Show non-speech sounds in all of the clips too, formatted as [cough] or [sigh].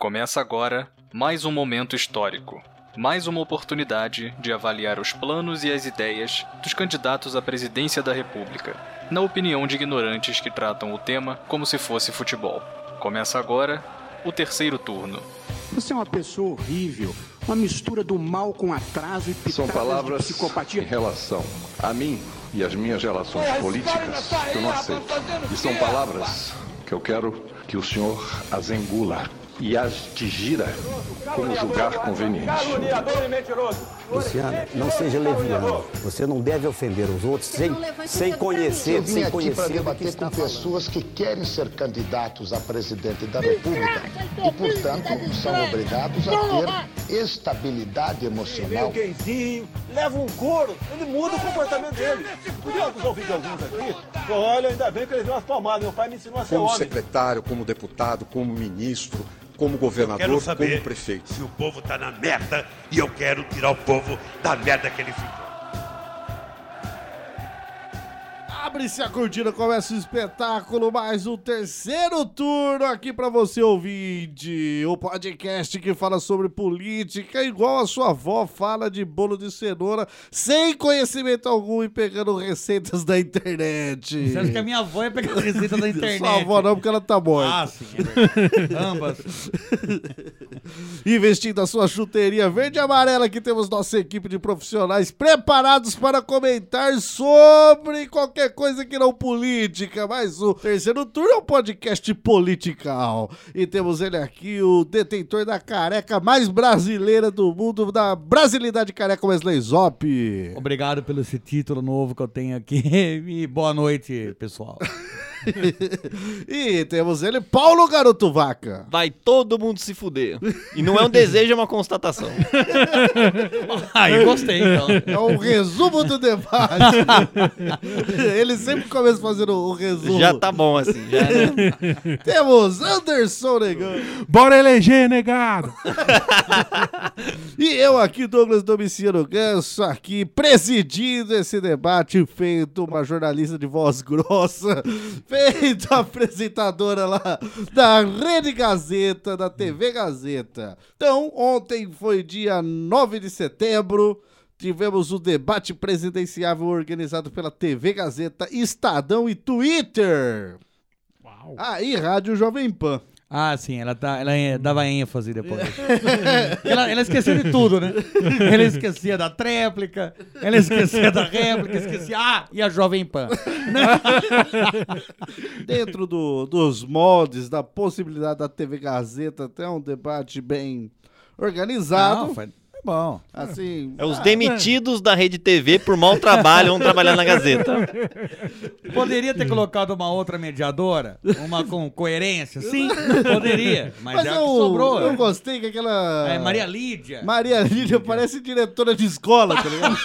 Começa agora mais um momento histórico. Mais uma oportunidade de avaliar os planos e as ideias dos candidatos à presidência da República, na opinião de ignorantes que tratam o tema como se fosse futebol. Começa agora o terceiro turno. Você é uma pessoa horrível, uma mistura do mal com atraso e pitadas São palavras de psicopatia. em relação a mim e as minhas relações políticas que eu não aceito. E são palavras que eu quero que o senhor as engula e as digira como julgar conveniente. Luciana, não seja leviano. Você não deve ofender os outros sem, sem conhecer, Eu vim sem aqui para conhecer que debater com pessoas que querem ser candidatos a presidente da República e, portanto, são obrigados a ter estabilidade emocional. gayzinho, leva um couro, ele muda o comportamento dele. Podia ouvir de alguns aqui? Olha, ainda bem que ele deu umas palmadas. Meu pai me ensinou a ser como homem. secretário, como deputado, como ministro, como governador, como prefeito. se o povo tá na merda e eu quero tirar o povo da merda que ele ficou. Abre-se a cortina, começa o espetáculo, mais um terceiro turno aqui pra você ouvinte. O podcast que fala sobre política, igual a sua avó fala de bolo de cenoura, sem conhecimento algum e pegando receitas da internet. Você acha que a minha avó ia pegar a receita da internet? [laughs] Sua avó não, porque ela tá morta. Ah, sim, é. Ambas. [laughs] Investindo a sua chuteria verde e amarela, que temos nossa equipe de profissionais preparados para comentar sobre qualquer coisa que não política. Mas o terceiro turno é um podcast political. E temos ele aqui, o detentor da careca mais brasileira do mundo, da brasilidade careca Wesley Zop. Obrigado pelo esse título novo que eu tenho aqui. [laughs] E boa noite, pessoal. [laughs] e temos ele, Paulo Garoto Vaca. Vai todo mundo se fuder. E não é um desejo, é uma constatação. [laughs] Ah, eu gostei, então. É um resumo do debate. [laughs] Ele sempre começa fazendo o resumo. Já tá bom assim. Já, né? Temos Anderson Negão. Bora eleger, negado! E eu aqui, Douglas Domiciano Ganso, aqui presidindo esse debate, feito uma jornalista de voz grossa, feito apresentadora lá da Rede Gazeta, da TV Gazeta. Então, ontem foi dia 9 de setembro. Tivemos o debate presidenciável organizado pela TV Gazeta, Estadão e Twitter. Uau. Aí, Rádio Jovem Pan. Ah, sim, ela, tá, ela é- dava ênfase depois. [laughs] ela, ela esquecia de tudo, né? Ela esquecia da tréplica, ela esquecia da réplica, esquecia. Ah, e a Jovem Pan. [laughs] dentro do- dos moldes, da possibilidade da TV Gazeta, até um debate bem organizado. Não, foi, foi bom. Assim, É os demitidos da Rede TV por mau [laughs] trabalho vão trabalhar na Gazeta. Poderia ter colocado uma outra mediadora? Uma com coerência? Sim, poderia. Mas, mas é a eu, que sobrou. eu gostei que aquela. É, Maria Lídia. Maria Lídia parece diretora de escola, tá ligado?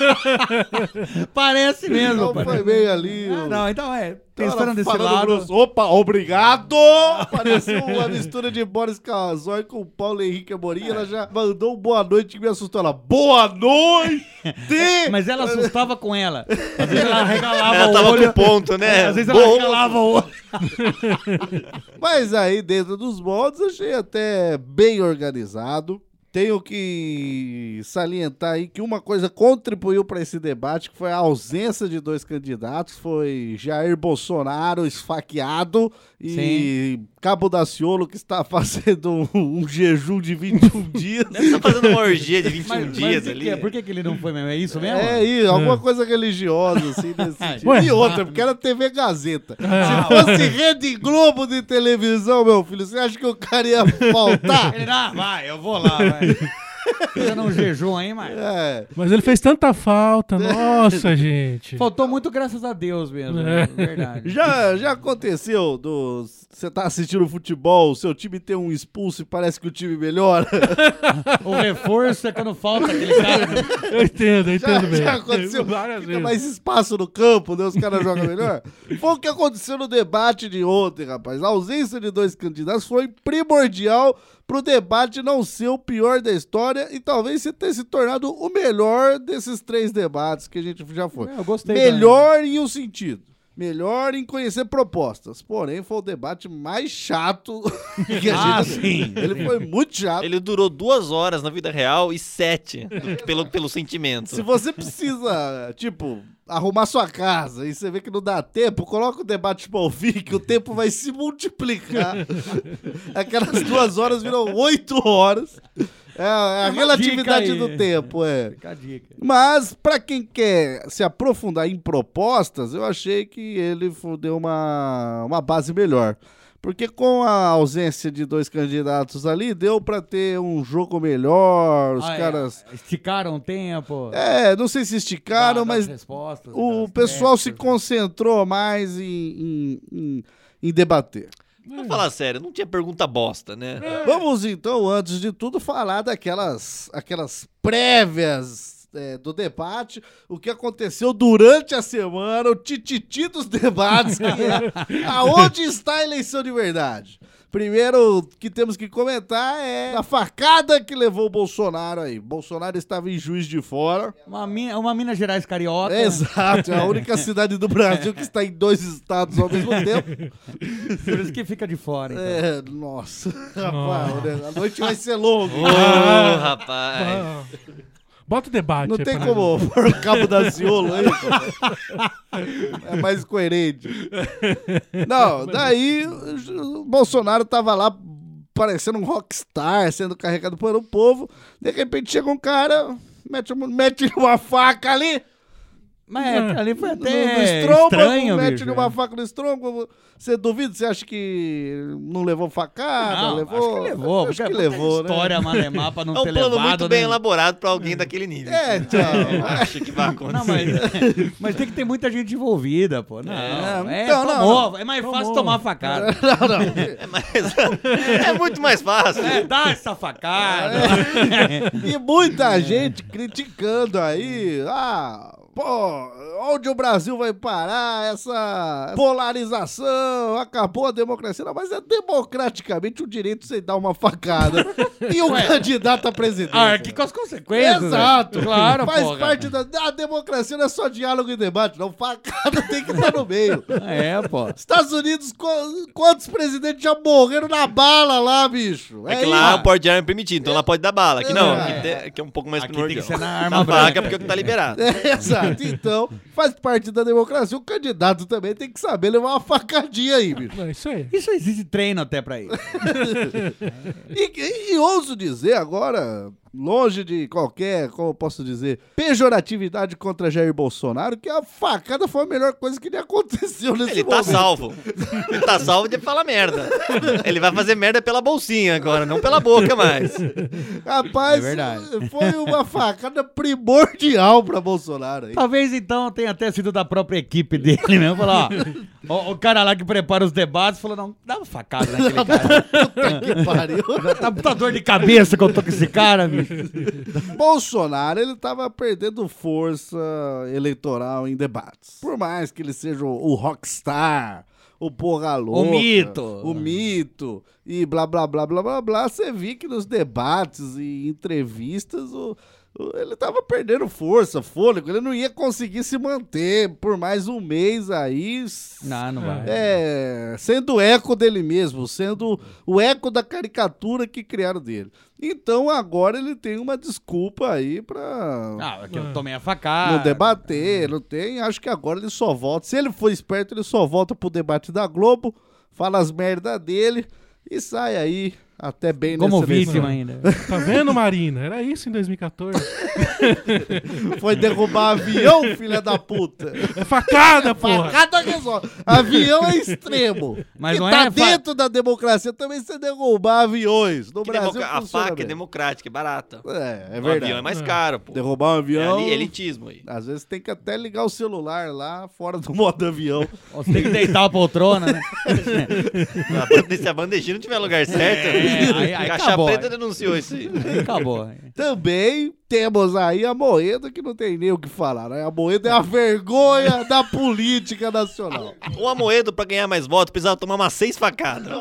[laughs] Parece mesmo. Então parece. foi bem ali. Ah, o- não, então é. Ela Pensando desse lado. grosso. Opa, obrigado! [laughs] Pareceu uma [laughs] mistura de Boris Casoy com o Paulo Henrique Amorim. Ela já mandou um boa noite que me assustou. Ela, boa noite! [laughs] Mas ela assustava com ela. Às vezes ela regalava Ela o tava olho. com ponto, né? É, às vezes ela regalava o olho. Mas aí, dentro dos modos, achei até bem organizado. Tenho que salientar aí que uma coisa contribuiu para esse debate, que foi a ausência de dois candidatos, foi Jair Bolsonaro esfaqueado e Cabo Daciolo, que está [laughs] fazendo um, um jejum de 21 [laughs] dias. Tá fazendo uma orgia de 21 Mas, dias mas ali. que é? Por que, que ele não foi mesmo? É isso mesmo? É isso, alguma coisa religiosa, assim, nesse sentido. Ué. E outra, porque era TV Gazeta. Ah. Se fosse Rede Globo de televisão, meu filho, você acha que o cara ia faltar? [laughs] Ele, ah, vai, eu vou lá, vai. Fazendo um jejum aí, mas. É. Mas ele fez tanta falta, nossa, gente. Faltou muito, graças a Deus mesmo. É. É. Verdade. Já, já aconteceu do. Você tá assistindo futebol, o seu time tem um expulso e parece que o time melhora? O [laughs] reforço é quando falta aquele cara. Eu entendo, eu Já, entendo bem. já aconteceu. [laughs] Várias Fica vezes. mais espaço no campo, né? Os caras jogam melhor. Foi o que aconteceu no debate de ontem, rapaz. A ausência de dois candidatos foi primordial pro debate não ser o pior da história e talvez se ter se tornado o melhor desses três debates que a gente já foi. Eu gostei. Melhor em um sentido. Melhor em conhecer propostas. Porém, foi o debate mais chato [laughs] que a Ah, gente... sim. Ele foi muito chato. Ele durou duas horas na vida real e sete pelo, pelo sentimento. Se você precisa, tipo, arrumar sua casa e você vê que não dá tempo, coloca o debate pra ouvir que o tempo vai se multiplicar. [laughs] Aquelas duas horas viram oito horas. É, é a uma relatividade do tempo, é. Fica a dica. Mas, pra quem quer se aprofundar em propostas, eu achei que ele deu uma, uma base melhor. Porque com a ausência de dois candidatos ali, deu pra ter um jogo melhor, os Ah, é, caras... Esticaram o tempo. É, não sei se esticaram, das mas o pessoal se concentrou mais em, em, em- em debater. Vamos falar sério, não tinha pergunta bosta, né? Vamos então, antes de tudo, falar daquelas aquelas prévias é, do debate, o que aconteceu durante a semana, o tititi dos debates, [laughs] que é aonde está a eleição de verdade. Primeiro que temos que comentar é a facada que levou o Bolsonaro aí. Bolsonaro estava em Juiz de Fora. Uma, mina, uma Minas Gerais carioca. Exato, é a única [laughs] cidade do Brasil que está em dois estados ao mesmo tempo. Por isso que fica de fora. Então. É, nossa, rapaz, né? a noite vai ser longa. Ô, Ah. rapaz. Bota o debate. Não tem como pôr o cabo da Ciolo aí. [laughs] É mais coerente. Não, daí o Bolsonaro tava lá parecendo um rockstar, sendo carregado por um povo. De repente chega um cara, mete, mete uma faca ali. Mas é, ali foi No, até no estômago, estranho, mete bicho. uma faca no estômago. Você duvida? Você acha que não levou facada? Não, levou? acho que levou. Acho porque que é levou, muita História né? malemar pra [laughs] não É um ter plano levado, muito bem né? elaborado pra alguém daquele nível. É, então. [laughs] Eu acho que vai acontecer. Não, mas, [laughs] mas tem que ter muita gente envolvida, pô. Não, é, então, não, tomou. não. É mais Tomou. fácil tomar facada. Não, não. É, mais- é muito mais fácil. É, dá essa facada. E muita gente criticando aí. Ah, pô, onde o Brasil vai parar? Essa polarização, acabou a democracia. Não, mas é democraticamente o direito de você dar uma facada. [laughs] e o candidato a presidente. Ah, aqui com as consequências. Exato. né? Claro, Faz porra. parte da a democracia, não é só diálogo e debate, não. Facada tem que estar no meio. É, pô. Estados Unidos, qu- quantos presidentes já morreram na bala lá, bicho? É que lá o porte de arma é permitido, então lá pode dar bala. Aqui não, É. aqui, tem- aqui é um pouco mais Aqui tem que ser na arma Na branca. faca porque é o que tá liberado. [laughs] É, exato. Então, faz parte da democracia. O candidato também tem que saber levar uma facadinha aí, bicho. É isso aí. Isso existe treino até pra isso. [laughs] E, e- e ouso dizer agora, longe de qualquer, como eu posso dizer, pejoratividade contra Jair Bolsonaro, que a facada foi a melhor coisa que lhe aconteceu nesse Ele tá momento. salvo. Ele tá salvo de falar merda. Ele vai fazer merda pela bolsinha agora, não pela boca mais. Rapaz, É verdade. foi uma facada primordial pra Bolsonaro aí. Talvez então tenha até sido da própria equipe dele mesmo. Falou, ó, o, o cara lá que prepara os debates falou: não, dá uma facada naquele cara. [laughs] Puta que pariu. [laughs] Tá puta dor de cabeça que eu tô com esse cara, bicho. Bolsonaro, ele tava perdendo força eleitoral em debates. Por mais que ele seja o, o rockstar, o porra louca, mito. o mito e blá blá blá blá blá blá, você viu que nos debates e entrevistas o, o- ele tava perdendo força, fôlego, ele não ia conseguir se manter por mais um mês aí. Não, não vai. É, sendo o eco dele mesmo, sendo o eco da caricatura que criaram dele. Então agora ele tem uma desculpa aí pra Ah, é que eu tomei a facada. não debater, não tem. Acho que agora ele só volta. Se ele for esperto, ele só volta pro debate da Globo, fala as merda dele e sai aí até bem Como vítima ainda. [laughs] Tá vendo, Marina? Era isso em 2014. [laughs] Foi derrubar avião, filha da puta. É facada, porra. Facada resolve. Avião é extremo. Mas que não tá é fa- dentro da democracia também você derrubar aviões. No Que Brasil democa- a faca é bem. democrática, é barata. É, é o verdade. avião é mais caro, pô. Derrubar um É avião. ali, elitismo aí. Às vezes tem que até ligar o celular lá fora do [laughs] modo avião. Você tem que deitar a poltrona, né? Se a bandejinha não tiver lugar certo, É, aí- aí Caixa acabou, Preta denunciou isso. Aí acabou. Também temos aí a Moeda, que não tem nem o que falar, né? A Moeda é a vergonha [laughs] da política nacional. O Amoedo, pra ganhar mais votos, precisava tomar umas seis facadas.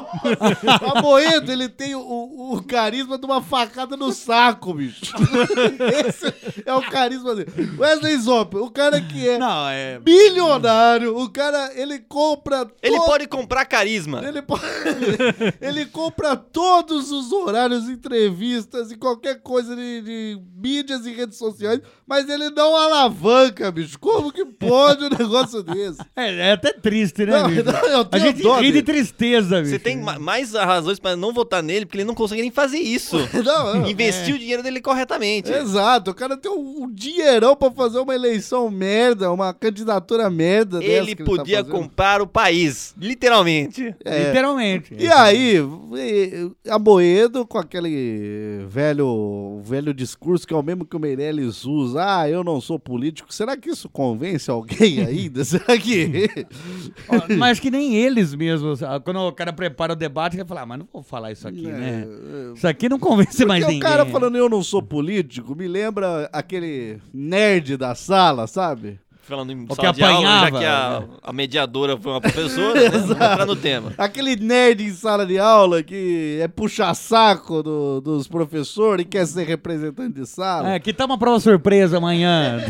A Moeda, ele tem o, o- o carisma de uma facada no saco, bicho. [laughs] Esse é o carisma dele. Wesley Zop, o cara que é, Não, é. bilionário, o cara, ele compra... Ele pode comprar carisma. Ele, po- [laughs] ele compra todos os horários, entrevistas e qualquer coisa de, de mídias e redes sociais, mas ele não alavanca, bicho. Como que pode um [laughs] negócio desse? É, é até triste, né, Não, bicho? não, A gente dó ri de tristeza, bicho. Você tem ma- mais razões pra não votar nele, porque ele não consegue nem fazer isso. [laughs] Não, não. Investir o dinheiro dele corretamente. Exato, o cara tem um, um dinheirão pra fazer uma eleição merda, uma candidatura merda. dessa Ele que tá podia fazendo. comprar o país, literalmente. É. Literalmente. E aí, a Moedo com aquele velho, velho discurso que é o mesmo que o Meirelles usa. Ah, eu não sou político. Será que isso convence alguém ainda? [laughs] Será que... [laughs] Mas que nem eles mesmos. ah, Quando o cara prepara o debate, ele fala, ah, mas não vou falar isso aqui, né? Isso aqui não convence mais É, Porque ninguém. o cara falando eu não sou político me lembra aquele nerd da sala, sabe? Falando em O sala que de aula, já que a, a mediadora foi uma professora, né? [laughs] Vamos entrar no tema. Aquele nerd em sala de aula que é puxa-saco do- dos professores e quer ser representante de sala. É, que tá uma prova surpresa amanhã.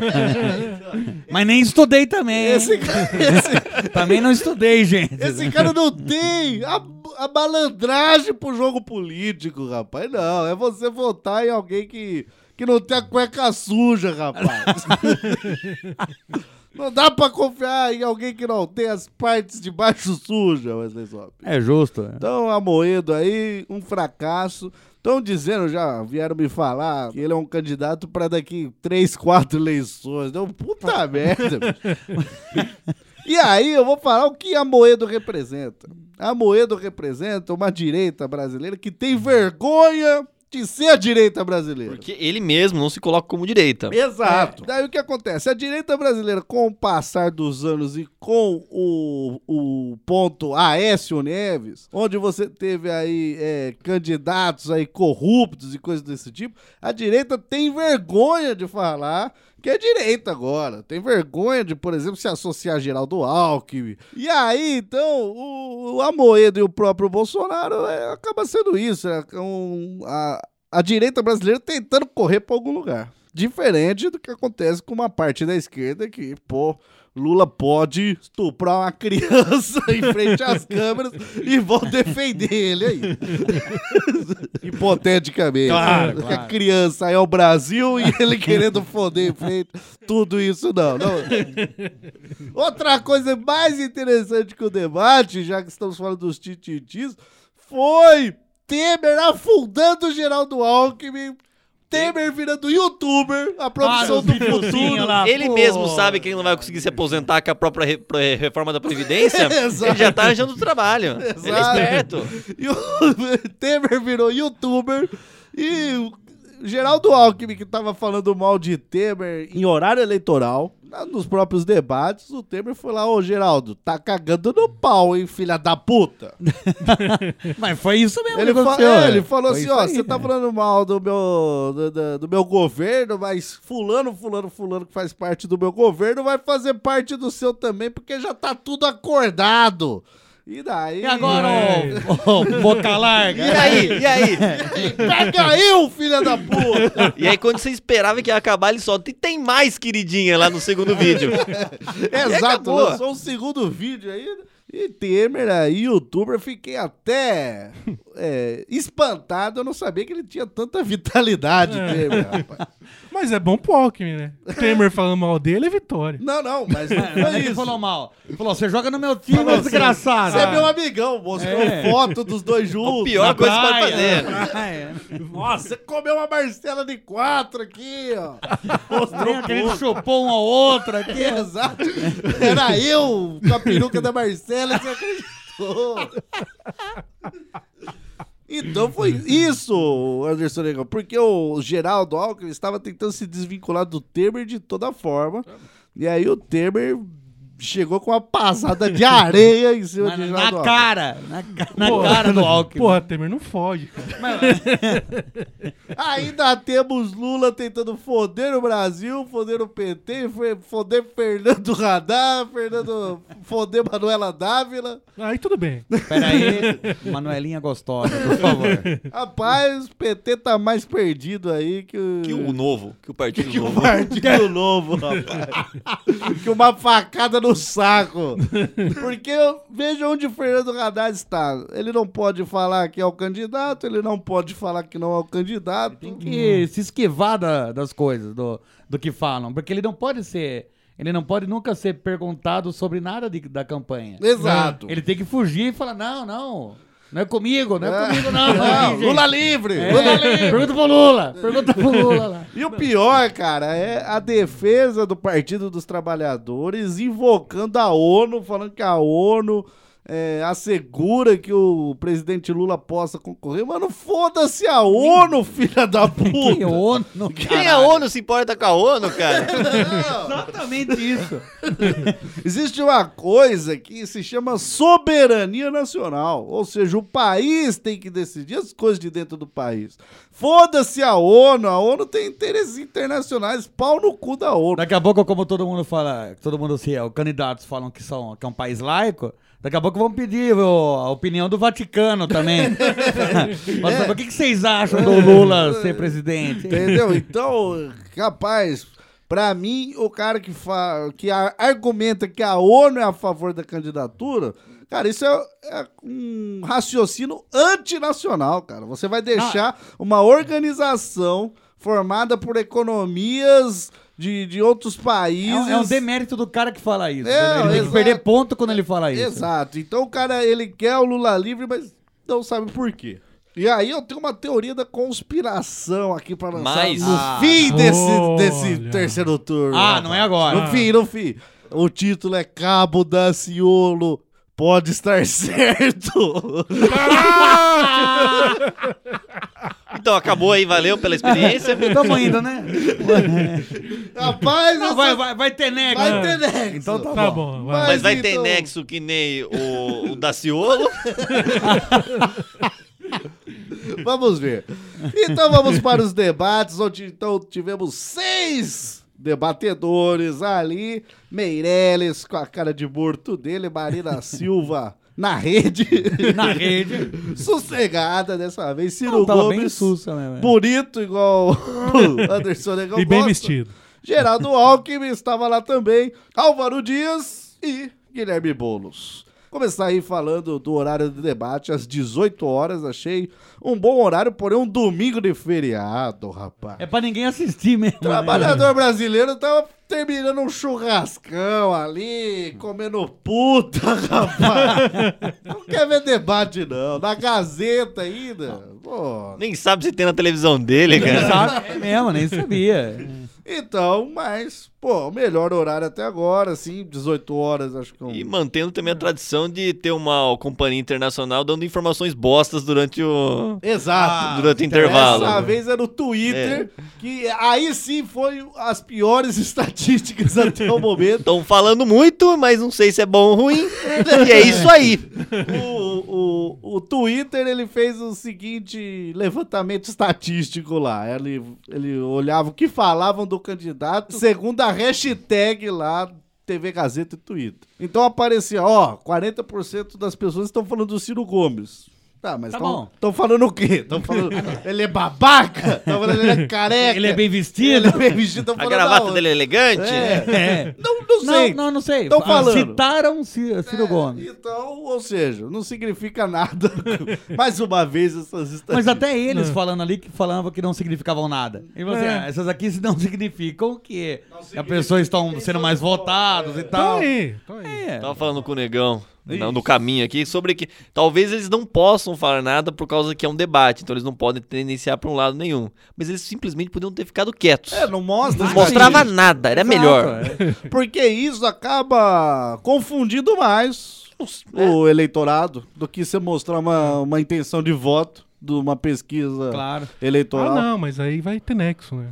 [laughs] Mas nem estudei também. hein? Esse, ca- [laughs] esse- Também não estudei, gente. esse cara não tem a, a malandragem pro jogo político, rapaz. Não, é você votar em alguém que, que não tem a cueca suja, rapaz. [laughs] Não dá pra confiar em alguém que não tem as partes de baixo sujas, Wesley Zop. É justo. é. Então, Amoedo aí, um fracasso. Estão dizendo, já vieram me falar, que ele é um candidato pra daqui três, quatro eleições. Deu puta [laughs] merda. E aí, eu vou falar o que a Moedo representa. A Moedo representa uma direita brasileira que tem vergonha de ser a direita brasileira. Porque ele mesmo não se coloca como direita. Exato. Daí o que acontece? A direita brasileira, com o passar dos anos e com o, o ponto Aécio Neves, onde você teve aí é, candidatos aí corruptos e coisas desse tipo, a direita tem vergonha de falar que é direita agora. Tem vergonha de, por exemplo, se associar a Geraldo Alckmin. E aí, então, o, o Amoedo e o próprio Bolsonaro é, acaba sendo isso. É, um, a, a direita brasileira tentando correr para algum lugar. Diferente do que acontece com uma parte da esquerda que, pô, Lula pode estuprar uma criança [laughs] em frente às câmeras e vão defender ele aí. [laughs] Hipoteticamente. Claro, Porque a claro. criança é o Brasil e ele querendo foder em frente. Tudo isso não. não. Outra coisa mais interessante que o debate, já que estamos falando dos tititis, foi Temer afundando o Geraldo Alckmin. Temer virando youtuber, a profissão Ah, do futuro. lá. Ele pô. mesmo sabe que ele não vai conseguir se aposentar com a própria re- reforma da Previdência. Exato. [laughs] ele já tá arranjando trabalho. Ele é Exato. esperto. E o [laughs] Temer virou youtuber e o Geraldo Alckmin, que tava falando mal de Temer em horário eleitoral, nos próprios debates, o Temer foi lá, ô Geraldo, tá cagando no pau, hein, filha da puta. [laughs] Mas foi isso mesmo Ele, que aconteceu, é, é. ele falou Foi assim, ó, você tá né? falando mal do meu, do, do- do meu governo, mas fulano, fulano, fulano que faz parte do meu governo vai fazer parte do seu também, porque já tá tudo acordado. E daí... E agora, ô, ô, boca larga? E aí? [laughs] E aí? Pega eu, filha da puta! [laughs] E aí, quando você esperava que ia acabar, ele solta. E tem mais queridinha lá no segundo vídeo. [laughs] Exato, lançou um segundo vídeo aí. E Temer aí, youtuber, fiquei até é, espantado. Eu não sabia que ele tinha tanta vitalidade, É. Temer, rapaz. Mas é bom pro Alckmin, né? Temer falando mal dele é vitória. Não, não, mas não [laughs] Mas foi ele isso. falou mal. Ele falou, você joga no meu time, Falou assim, desgraçado. Você é meu amigão, mostrou É. foto dos dois [laughs] juntos. A pior coisa que pode fazer. [laughs] Nossa, você comeu uma Marcela de quatro aqui, ó. Mostrou Que a gente chupou um ao outro aqui. Exato. Era eu com a peruca da Marcela, você acreditou. Então foi isso, Anderson Negão, porque o Geraldo Alckmin estava tentando se desvincular do Temer de toda forma. E aí o Temer chegou com uma passada de areia em cima Na, de na cara, na, na Porra, cara do Alckmin. Porra, Temer, não fode, cara. [laughs] Ainda temos Lula tentando foder o Brasil, foder o PT, foder Fernando Radar, Fernando, foder Manuela Dávila. Aí tudo bem. Pera aí, Manuelinha gostosa, por favor. Rapaz, o PT tá mais perdido aí que o... Que o novo, que o partido que o novo. Partido [laughs] Novo, rapaz. que uma facada no saco. [laughs] Porque eu vejo onde o Fernando Haddad está. Ele não pode falar que é o candidato, ele não pode falar que não é o candidato. Tem que se esquivar da- das coisas, do, do que falam. Porque ele não pode ser. Ele não pode nunca ser perguntado sobre nada de- da campanha. Exato. Ele tem que fugir e falar: não, não. Não é comigo, não é, É. comigo, não. Não. Lula livre, É, Lula livre. Pergunta pro Lula. Pergunta pro Lula lá. E o pior, cara, é a defesa do Partido dos Trabalhadores invocando a ONU, falando que a ONU é, assegura que o presidente Lula possa concorrer. Mano, foda-se a ONU, filha da [laughs] puta! Que ONU, Quem a ONU se importa com a ONU, cara? [laughs] Exatamente isso. [laughs] Existe uma coisa que se chama soberania nacional. Ou seja, o país tem que decidir as coisas de dentro do país. Foda-se a ONU, a ONU tem interesses internacionais, pau no cu da ONU. Daqui a pouco, como todo mundo fala, todo mundo se, os candidatos falam que, são, que é um país laico, daqui a pouco vão pedir a opinião do Vaticano também. [laughs] Mas É. o que, que vocês acham do Lula ser presidente? Entendeu? [laughs] Então, rapaz, pra mim, o cara que, fa... que argumenta que a ONU é a favor da candidatura, cara, isso é, é um raciocínio antinacional, cara. Você vai deixar uma organização formada por economias de, de outros É países. um, é um demérito do cara que fala isso. É, ele tem que perder ponto quando ele fala isso. Exato. Então o cara, ele quer o Lula livre, mas não sabe por quê. E aí eu tenho uma teoria da conspiração aqui pra lançar Mas- no Ah. fim desse, Olha. desse terceiro turno. Ah, não é agora. No fim, no fim. O título é Cabo Daciolo pode estar [laughs] certo. Então acabou aí, valeu pela experiência. [laughs] Tamo indo, né? [laughs] Rapaz, Não, essa- vai, vai, vai ter nexo. vai ter nexo. Então tá, Tá bom. bom, vai. Mas vai ter então- nexo que nem o, o Daciolo. Vamos ver. Então vamos para os debates, onde então tivemos seis debatedores ali. Meirelles com a cara de morto dele, Marina [laughs] Silva na rede. [laughs] Na rede. Sossegada dessa vez. Ciro Não, Gomes. sussa mesmo. Bonito, igual o [laughs] Anderson Negão E bem gosta. vestido. Geraldo Alckmin estava lá também. Álvaro Dias e Guilherme Boulos. Começar aí falando do horário de debate às 18 horas. Achei um bom horário, porém um domingo de feriado, rapaz. É pra ninguém assistir mesmo. né? Trabalhador brasileiro tava terminando um churrascão ali, comendo puta, [laughs] rapaz. Não quer ver debate, não. Na Gazeta ainda. Pô. Nem sabe se tem na televisão dele, cara. Sabe? É mesmo, nem sabia. Então, mas, pô, o melhor horário até agora, assim, 18 horas, acho que é um... E mantendo também a tradição de ter uma companhia internacional dando informações bostas durante o. Exato. durante o intervalo. Dessa vez era o Twitter, que aí sim foi as piores [laughs] estatísticas até o momento. Estão falando muito, mas não sei se é bom ou ruim. [laughs] E é isso aí. O, o, o Twitter, ele fez o seguinte levantamento estatístico lá. Ele, ele olhava o que falavam do candidato segundo a hashtag lá TV Gazeta e Twitter. Então aparecia, ó, 40% das pessoas estão falando do Ciro Gomes. Tá, mas Tá estão bom. estão falando o quê? Estão falando. [laughs] ele é babaca? Estão falando ele é careca? Ele é bem vestido? Ele é bem vestido. tão A gravata dele é elegante. É. É. Não, não sei. Não, não, não sei. Tão Ah, falando. Citaram Ciro, Ciro Gomes. Então, ou seja, não significa nada. [laughs] Mais uma vez, essas estatísticas. Mas até eles falando ali que falavam que não significavam nada. E você, É. ah, essas aqui não [laughs] significam que as pessoas estão sendo mais votadas e tal. Então aí, então aí. É. Tava falando com o negão no caminho aqui sobre que talvez eles não possam falar nada por causa que é um debate, então eles não podem tendenciar para um lado nenhum. Mas eles simplesmente podiam ter ficado quietos. É, não mostra. não mostrava nada, era Exato, melhor. é. Porque isso acaba confundindo mais o, o eleitorado do que você mostrar uma, uma intenção de voto de uma pesquisa Claro. eleitoral. Ah, não, mas aí vai ter nexo, né?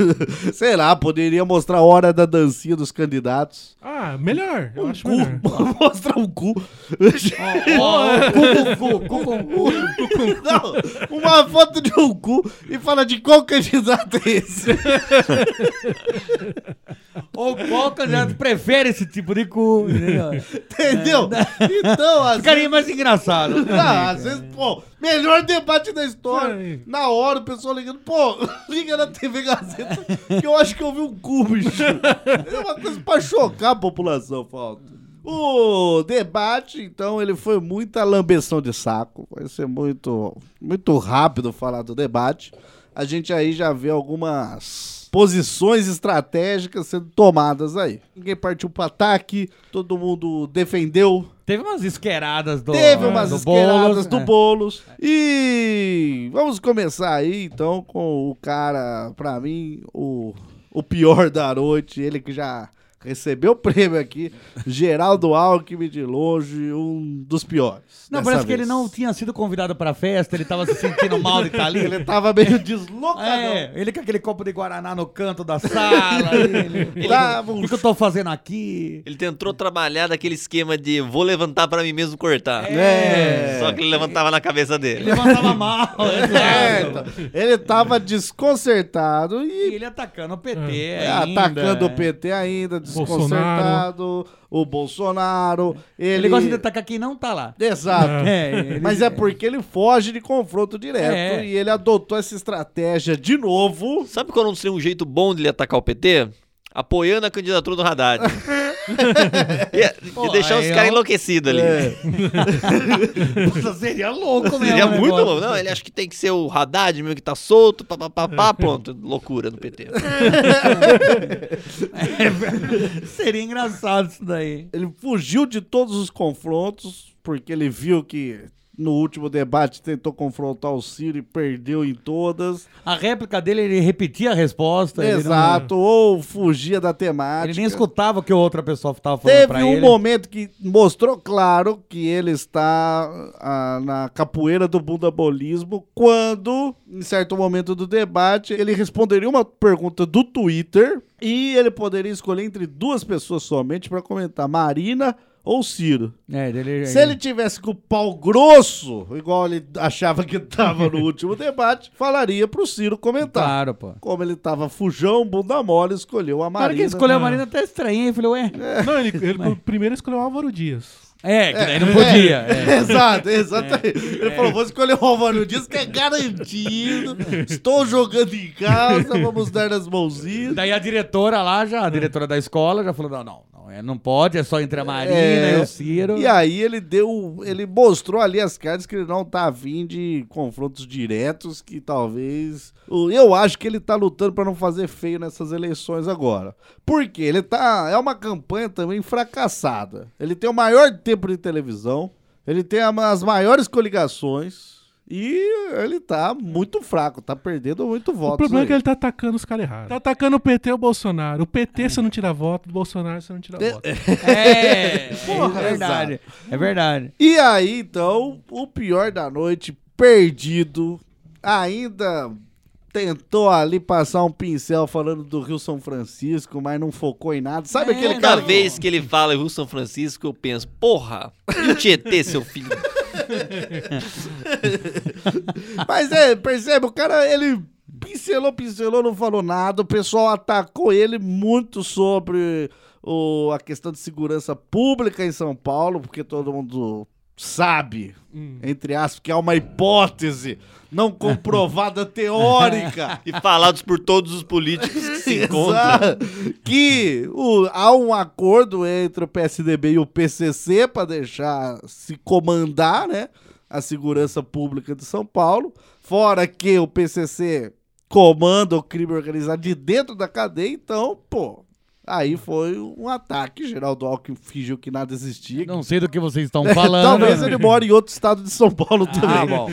[laughs] Sei lá, poderia mostrar a hora da dancinha dos candidatos. Ah, melhor. Eu Um acho cu, [laughs] melhor. mostrar um [laughs] cu. Cu, cu, cu, cu, cu, cu. Não, uma foto de um cu e fala de qual candidato é esse. Ou qual candidato prefere esse tipo de cu? Entendeu? Entendeu? Então, às Ficaria mais engraçado. Não, às vezes, pô, melhor debate da história. Na hora o pessoal ligando, pô, [laughs] liga na TV Gazeta que eu acho que eu vi um cu, bicho. É uma coisa pra chocar a população, falta. O debate, então, ele foi muita lambeção de saco. Vai ser muito, muito rápido falar do debate. A gente aí já vê algumas posições estratégicas sendo tomadas aí. Ninguém partiu pro ataque, todo mundo defendeu Teve umas esqueradas do Teve umas do esqueradas Boulos, do é. Boulos. E vamos começar aí, então, com o cara, pra mim, o, o pior da noite. Ele que já recebeu o prêmio aqui. Geraldo Alckmin, de longe, um dos piores. Não, parece que vez. ele não tinha sido convidado pra festa, ele tava se sentindo mal de estar ali. [laughs] Ele tava meio [laughs] deslocadão. É, ele com aquele copo de Guaraná no canto da sala. [laughs] ele, ele, Tava o um que, que eu tô fazendo aqui? Ele tentou trabalhar daquele esquema de vou levantar pra mim mesmo cortar. É. Só que ele levantava na cabeça Ele dele. levantava mal. É, então, ele tava desconcertado e E ele atacando o PT É, ainda, atacando é. o PT ainda. Desconcertado, o Bolsonaro. Ele, Ele gosta de atacar quem não tá lá. Exato. É, ele- Mas é porque ele foge de confronto direto É. e ele adotou essa estratégia de novo. Sabe qual não seria um jeito bom de ele atacar o PT? Apoiando a candidatura do Haddad. [laughs] [laughs] e, Pô, e deixar os caras ó. enlouquecidos ali. É. [laughs] Puta, seria louco mesmo. Seria o muito negócio. louco. Não, ele acha que tem que ser o Haddad mesmo que tá solto, pá, pá, pá, pá, pronto. Loucura no PT. [laughs] Seria engraçado isso daí. Ele fugiu de todos os confrontos porque ele viu que no último debate tentou confrontar o Ciro e perdeu em todas. A réplica dele, ele repetia a resposta. ele não- Exato, ou fugia da temática. Ele nem escutava o que outra pessoa tava falando Teve pra um ele. momento que mostrou claro que ele está ah, na capoeira do bundabolismo quando, em certo momento do debate, ele responderia uma pergunta do Twitter e ele poderia escolher entre duas pessoas somente para comentar, Marina ou Ciro. É, dele, Se ele tivesse com o pau grosso, igual ele achava que tava no [laughs] último debate, falaria pro Ciro comentar. Claro, pô. Como ele tava fujão, bunda mole, escolheu a Na hora que Marina. ele escolheu a Marina, até estranhei. Falei, ué. Não, ele, ele primeiro escolheu o Álvaro Dias. É, que daí não podia. É, é. [laughs] Exato, exatamente. Ele falou: vou escolher o Álvaro Dias, que é garantido. Estou jogando em casa, vamos dar nas mãozinhas. Daí a diretora lá, já, a diretora da escola, já falou: não, não, não, é, não pode, é só entre a Marina É, e o Ciro. E aí ele deu. Ele mostrou ali as cartas que ele não tá afim de confrontos diretos, que talvez. Eu acho que ele tá lutando pra não fazer feio nessas eleições agora. Porque ele tá. É uma campanha também fracassada. Ele tem o maior tempo de televisão, ele tem as maiores coligações. E ele tá muito fraco, tá perdendo muito votos. O problema aí. é que ele tá atacando os caras errados. Tá atacando o PT ou o Bolsonaro. O PT você não tira voto, o Bolsonaro você não tira voto. [laughs] É, Porra, é verdade. É verdade. E aí, então, o pior da noite, perdido, ainda tentou ali passar um pincel falando do Rio São Francisco, mas não focou em nada. Sabe É, aquele Cada cara vez que ele fala Rio São Francisco, eu penso, porra, e o Tietê, seu filho? [laughs] Mas é, percebe, o cara, ele pincelou, pincelou, não falou nada. O pessoal atacou ele muito sobre o, a questão de segurança pública em São Paulo, porque todo mundo sabe, entre aspas, que é uma hipótese não comprovada [laughs] teórica. E falados por todos os políticos que se encontram. Que o- há um acordo entre o PSDB e o PCC para deixar se comandar, né, a segurança pública de São Paulo, fora que o PCC comanda o crime organizado de dentro da cadeia, então, pô, aí foi um ataque, Geraldo Alckmin fingiu que nada existia. Não sei do que vocês estão [laughs] falando. Talvez ele mora em outro estado de São Paulo também. Ah, bom.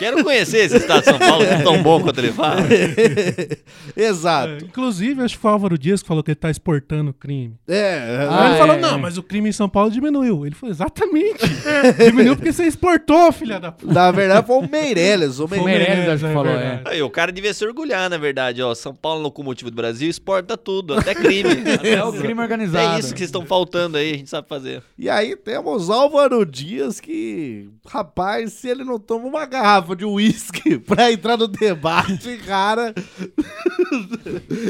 Quero conhecer esse estado de São Paulo, que é tão bom quanto ele fala. [laughs] Exato. É, inclusive, acho que foi o Álvaro Dias que falou que ele tá exportando crime. É, Ah, ele é, falou, é. não, mas o crime em São Paulo diminuiu. Ele falou, exatamente. [laughs] diminuiu porque você exportou, filha da puta. na verdade foi o Meirelles. O O Meirelles. Meirelles, acho que é falou, é. Aí, o cara devia se orgulhar, na verdade, ó. São Paulo, locomotivo do Brasil, exporta tudo, até crime. [laughs] É o crime organizado. É isso que vocês estão faltando aí, a gente sabe fazer. E aí temos Álvaro Dias que, rapaz, se ele não toma uma garrafa de uísque [laughs] pra entrar no debate, cara,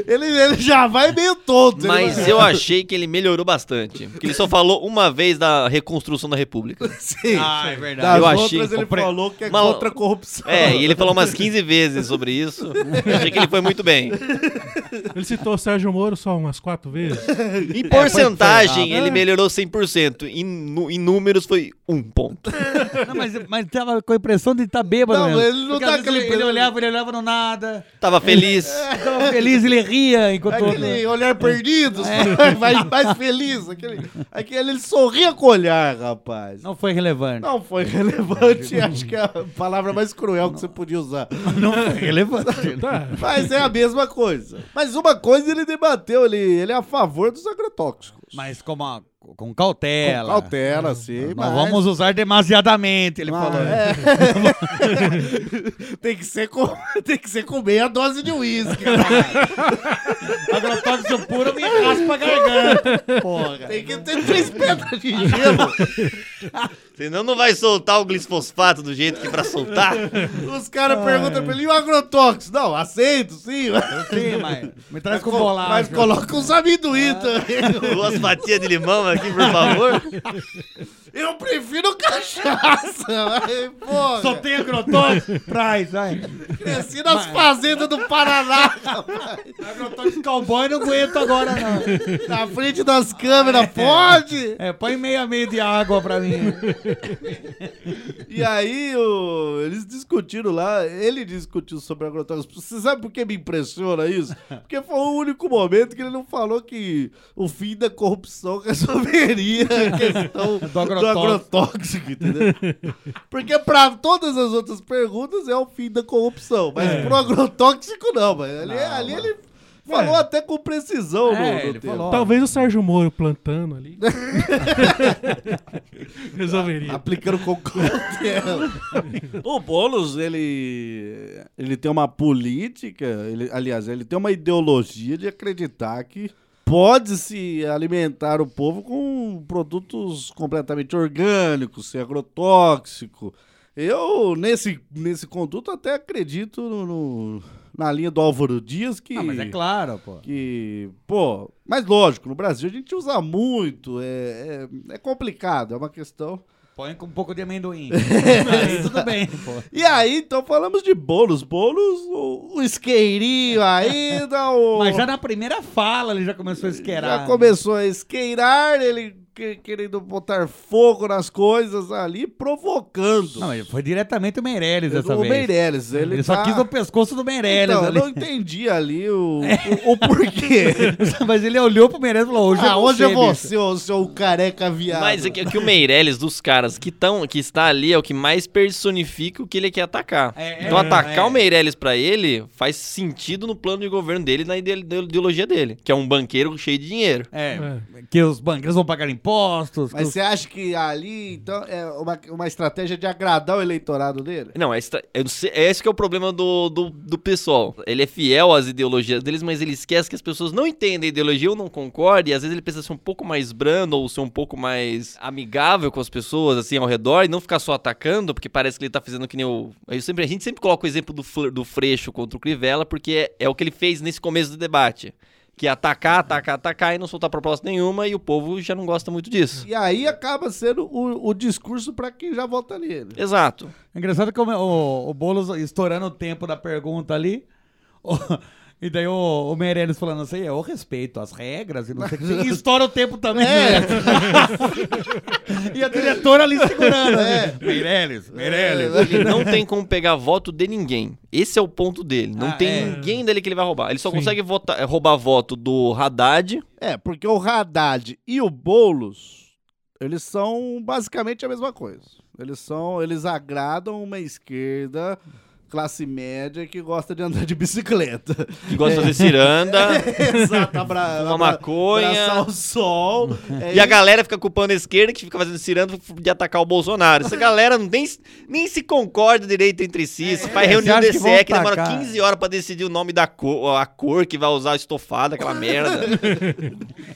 ele, ele já vai meio tonto. Mas vai- eu achei que ele melhorou bastante. Porque ele só falou uma vez da reconstrução da República. [laughs] Sim. Ah, é Das verdade. Eu outras achei- ele compre- falou que é Mal- contra a corrupção. É, e ele falou umas 15 vezes sobre isso. Eu achei que ele foi muito bem. Ele citou o Sérgio Moro só umas quatro vezes. [laughs] Em porcentagem, foi- ele melhorou 100%. Em, em números, foi um ponto. Não, mas, mas tava com a impressão de estar bêbado Não, mesmo. ele não Porque tá vezes ele, ele olhava, ele olhava no nada. Tava feliz. Tava feliz, ele ria enquanto... Aquele olhar perdido, [laughs] mais, mais feliz. Aquele, aquele, ele sorria com o olhar, rapaz. Não foi relevante. Não foi relevante, acho que é a palavra mais cruel que você podia usar. Não foi relevante. Tá. [laughs] Mas é a mesma coisa. Mas uma coisa ele debateu, ele, ele é a favor dos agrotóxicos. Mas com, uma- com cautela. Com cautela, sim. Não mas- vamos usar demasiadamente, ele Ah, falou. é. [laughs] tem, que ser com, [laughs] tem que ser com meia dose de uísque. [laughs] Agrotóxico puro me raspa a garganta. Porra. Tem que ter três pedras de gelo. Senão não vai soltar o glisfosfato do jeito que pra soltar. [laughs] Os caras perguntam pra ele, e o agrotóxico? Não, aceito, sim. [laughs] Sim, mas me traz com bolacha. Mas coloca uns amendoim também. Duas fatias de limão aqui, por favor. [laughs] Eu prefiro cachaça. Mas, porra. Só tem agrotóxico? Traz, vai. Cresci nas fazendas do Paraná, rapaz. Agrotóxico cowboy não aguento agora, não. Na frente das câmeras, pode? É, põe meia meia de água pra mim. E aí, o- eles discutiram lá, ele discutiu sobre agrotóxicos. Você sabe por que me impressiona isso? Porque foi o único momento que ele não falou que o fim da corrupção resolveria a questão do agrotóxico. agrotóxico, entendeu? Porque pra todas as outras perguntas é o fim da corrupção, mas É. pro agrotóxico não, mas ali, ali ele falou É. até com precisão É, no, no falou. Talvez o Sérgio Moro plantando ali. [laughs] Resolveria. Aplicando com cautela. o Boulos, ele, ele tem uma política, ele, aliás, ele tem uma ideologia de acreditar que pode-se alimentar o povo com produtos completamente orgânicos, sem agrotóxico. Eu, nesse, nesse conduto, até acredito no, no- na linha do Álvaro Dias que... Ah, mas é claro, pô. Que, pô, mas lógico, no Brasil a gente usa muito, é, é, é complicado, é uma questão. Põe com um pouco de amendoim. [laughs] Aí tudo bem, pô. E aí, então falamos de bolos, bolos, o, o isqueirinho ainda, o... Mas já na primeira fala ele já começou a esquerar. já começou a isqueirar, ele querendo botar fogo nas coisas ali, provocando. Não, mas foi diretamente o Meirelles dessa o vez. Meirelles, ele, Ele só tá- quis o pescoço do Meirelles Então, eu ali. não entendi ali o, [laughs] o, o porquê. [laughs] Mas ele olhou pro Meirelles e falou, hoje ah, é hoje você, é você, ô seu careca viado. Mas é que, que o Meirelles, dos caras que, tão, que está ali, é o que mais personifica o que ele quer atacar. É, então, é, atacar é. o Meirelles pra ele faz sentido no plano de governo dele e na ide- ideologia dele, que é um banqueiro cheio de dinheiro. É, que os banqueiros vão pagar impostos. Mas você acha que ali, então, é uma, uma estratégia de agradar o eleitorado dele? Não, é sei- é esse que é o problema do, do, do pessoal. Ele é fiel às ideologias deles, mas ele esquece que as pessoas não entendem a ideologia ou não concordam, e às vezes ele precisa ser um pouco mais brando ou ser um pouco mais amigável com as pessoas, assim, ao redor, e não ficar só atacando, porque parece que ele tá fazendo que nem o... Eu sempre, a gente sempre coloca o exemplo do, do Freixo contra o Crivella, porque é, é o que ele fez nesse começo do debate. Que é atacar, atacar, atacar e não soltar proposta nenhuma, e o povo já não gosta muito disso. E aí acaba sendo o, o discurso pra quem já vota nele. Exato. É Engraçado que o, o, o Boulos estourando o tempo da pergunta ali. [laughs] o- e daí o, o Meirelles falando assim, eu respeito as regras e não sei o que. [laughs] E estoura o tempo também. É. né? [laughs] e a diretora ali segurando. né? Meirelles, Meirelles. Ele não [laughs] tem como pegar voto de ninguém. Esse é o ponto dele. Não Ah, tem é. ninguém dele que ele vai roubar. Ele só Sim. consegue votar, é, roubar voto do Haddad. É, porque o Haddad e o Boulos, eles são basicamente a mesma coisa. Eles são, eles agradam uma esquerda classe média que gosta de andar de bicicleta. Que gosta de fazer ciranda, [laughs] Exato, abra, Uma maconha. o sol. [laughs] É E a galera fica culpando a esquerda que fica fazendo ciranda de atacar o Bolsonaro. Essa [laughs] galera não nem, nem se concorda direito entre si. Se faz É, reunião que DCE que demora tacar? 15 horas pra decidir o nome da cor, a cor que vai usar estofada, aquela merda.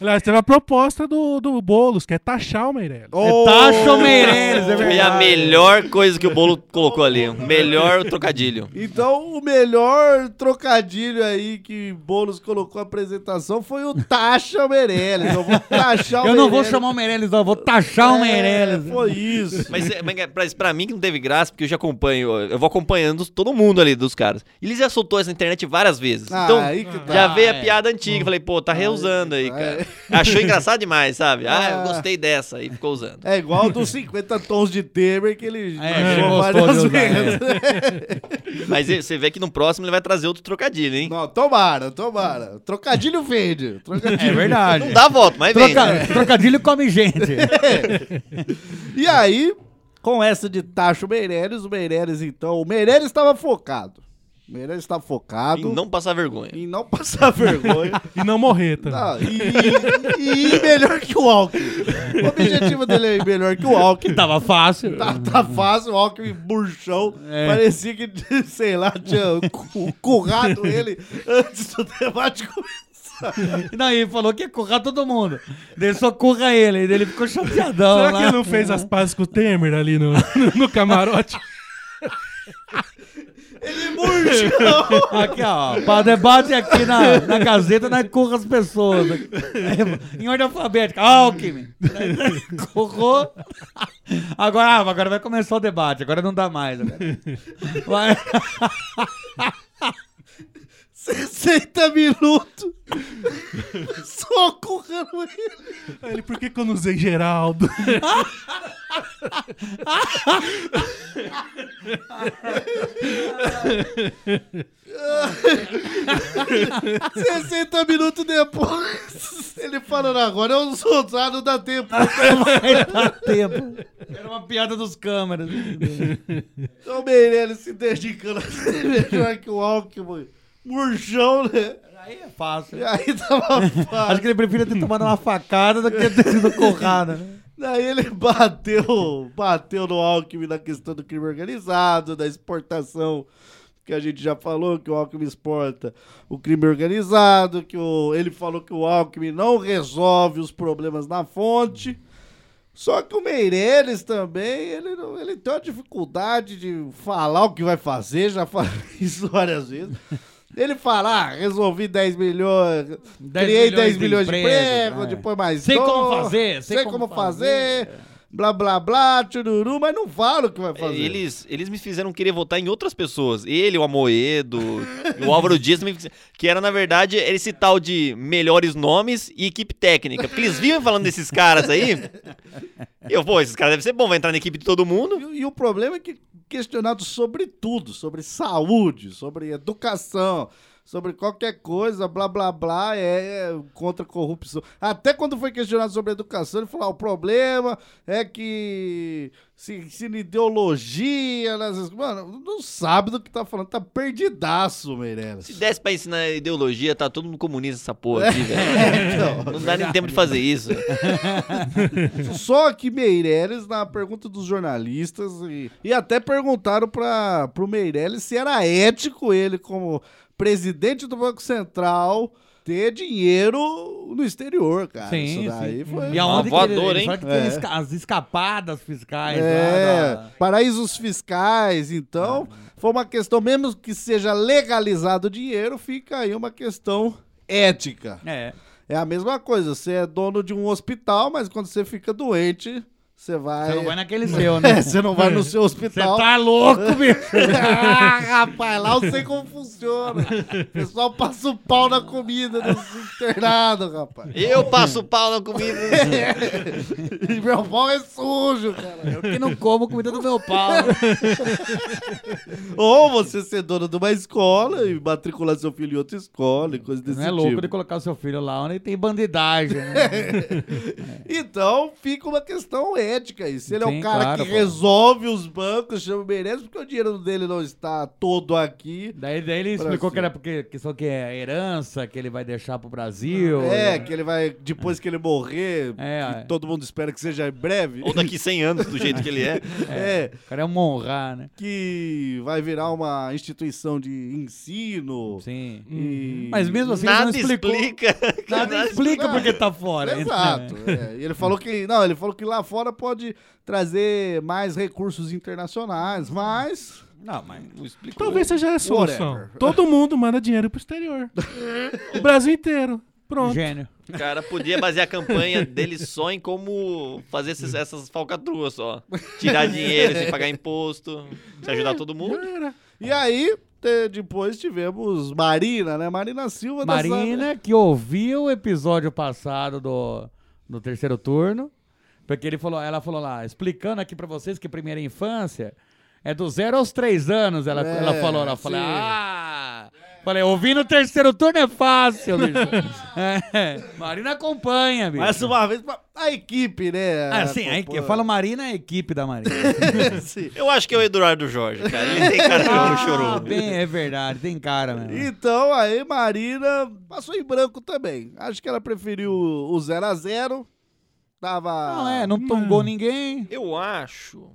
Aliás, teve a proposta do, do Boulos, que é taxar o Meirelles. É taxa o Meirelles, é Foi a verdade. melhor coisa que o Bolo colocou ali. O melhor trocadilho. Então, o melhor trocadilho aí que Boulos colocou na apresentação foi o Taxa Meirelles. Eu vou taxar o Eu não vou chamar o Meirelles, não, eu vou taxar o É, Meirelles. Foi isso. Mas, é- mas é- pra, mim que não teve graça, porque eu já acompanho, eu vou acompanhando todo mundo ali dos caras. Ele já soltou essa internet várias vezes. Ah, então, aí que tá. já veio é. a piada antiga. Falei, pô, tá reusando aí, cara. [laughs] Achou engraçado demais, sabe? Ah, eu Ah. gostei dessa. E ficou usando. É igual dos 50 tons de Temer que ele É, jogou várias vezes. [laughs] Mas você vê que no próximo ele vai trazer outro trocadilho, hein? Não, tomara, tomara. Trocadilho vende. Trocadilho. É verdade. Não dá voto, mas vem. Troca- Trocadilho come gente. [laughs] E aí, com essa de Tacho Meirelles, o Meirelles, então, o Meirelles estava focado. Meirelles estava focado E não passar vergonha. em não passar [laughs] vergonha. E não morrer também. Não, e, e ir melhor que o Alckmin. O objetivo dele é ir melhor que o Alckmin. Tava fácil. Tá, tá fácil, o Alckmin burchão. É. Parecia que, [laughs] sei lá, tinha cu- currado ele antes do debate começar. Não, e ele falou que ia currar todo mundo. Daí ele só curra ele. Ele ficou chateadão Será lá. que ele não fez as pazes com o Temer ali no, [laughs] no camarote? Ele murchou. Aqui, ó. Para debate aqui na, na Gazeta, nós curra as pessoas. É, Em ordem alfabética. Alckmin. Currou. Agora, ah, agora vai começar o debate. Agora não dá mais. Agora. Vai. 60 minutos. Só currando ele. Aí Ele, por que, que eu não usei Geraldo? [laughs] 60 minutos depois, ele falando, agora eu sou usado, não dá tempo. Vai dar tempo. Era uma piada dos câmeras. Então Meirelles se dedicando a ser melhor que o Alckmin. Murchão, né? Aí é fácil. Aí tava fácil. Acho que ele preferia ter tomado uma facada do que ter sido currado, né? Daí ele [laughs] bateu, bateu no Alckmin na questão do crime organizado, da exportação, que a gente já falou que o Alckmin exporta o crime organizado, que o, ele falou que o Alckmin não resolve os problemas na fonte. Só que o Meirelles também, ele, ele tem uma dificuldade de falar o que vai fazer, já [laughs] falei isso várias vezes. Ele fala, ah, resolvi 10 milhões, 10 criei milhões 10 de milhões de empregos, empregos, é. depois mais Sei como dois, fazer, sei sei, como como, fazer, blá blá blá, tchururu, mas não fala o que vai fazer. Eles, eles me fizeram querer votar em outras pessoas. Ele, o Amoedo, [laughs] o Álvaro Dias, que era, na verdade, esse tal de melhores nomes e equipe técnica. Porque eles vivem falando desses caras aí. Eu, pô, esses caras devem ser bom, vai entrar na equipe de todo mundo. E, e o problema é que questionado sobre tudo, sobre saúde, sobre educação, sobre qualquer coisa, blá blá blá, é, é contra a corrupção. Até quando foi questionado sobre educação, ele falou: ah, o problema é que se ensina ideologia, nessas... mano, não sabe do que tá falando, tá perdidaço, Meirelles. Se desse pra ensinar ideologia, tá todo mundo comunista essa porra aqui, [laughs] velho. então. Não dá nem tempo de fazer isso. [laughs] Só que Meirelles, na pergunta dos jornalistas, e, e até perguntaram para pro Meirelles se era ético ele, como presidente do Banco Central, ter dinheiro no exterior, cara. Sim, Isso daí sim. foi. E aonde que ele, voadora, ele hein? que É. tem esca- as escapadas fiscais É, da- paraísos fiscais, então, foi uma questão, mesmo que seja legalizado o dinheiro, fica aí uma questão ética. É. É a mesma coisa, você é dono de um hospital, mas quando você fica doente, você vai. Você não vai naquele [laughs] seu, né? É, você não vai no seu Você hospital. tá louco, [laughs] bicho. ah, rapaz, lá eu sei como funciona. O pessoal passa o pau na comida nos internados, rapaz. Eu passo o pau na comida. [laughs] E meu pau é sujo, cara. Eu que não como comida do meu pau. Ou você ser dono de uma escola e matricular seu filho em outra escola e coisa desse Não é tipo. louco de colocar o seu filho lá onde tem bandidagem, né? Então fica uma questão ética isso. Ele é Sim, o cara claro, que pô. resolve os bancos, chama o Meirelles, porque o dinheiro dele não está todo aqui. Daí, daí ele explicou si. que era porque questão que é herança, que ele vai deixar pro Brasil. É, que ele vai, depois que ele morrer, É, que é. todo mundo espera que seja em breve. Ou daqui 100 anos, do jeito que ele [laughs] é. É, O cara é um honrar, né? que vai virar uma instituição de ensino. Sim. E... Mas mesmo assim, ele Nada não explicou. explica. Nada explica porque tá fora. Exato. é. E ele falou que. Não, ele falou que lá fora pode trazer mais recursos internacionais, mas. Não, mas Não. Talvez seja a solução. Whatever. Todo mundo manda dinheiro pro exterior. o Brasil inteiro. Pronto. Gênio. O cara podia basear a campanha dele só em como fazer esses- essas falcatruas só. Tirar dinheiro sem pagar imposto, se ajudar todo mundo. E aí, te- depois tivemos Marina, né? Marina Silva dessa- Marina, que ouviu o episódio passado do, do terceiro turno, porque ele falou, ela falou lá, explicando aqui pra vocês que primeira infância é do zero aos três anos, ela, É, ela falou. Ela falou, ah... Falei, ouvir no terceiro turno é fácil, bicho. [laughs] É, Marina acompanha, bicho. Mais uma vez, a equipe, né? Ah, sim, a equipe, eu falo Marina, é a equipe da Marina. [laughs] Sim. Eu acho que é o Eduardo Jorge, cara. Ele tem cara de um Ah, chorou. bem, é verdade, tem cara mesmo. Então, aí Marina passou em branco também. Acho que ela preferiu o 0 a 0 Tava. Não, é, não tombou ninguém. Eu acho.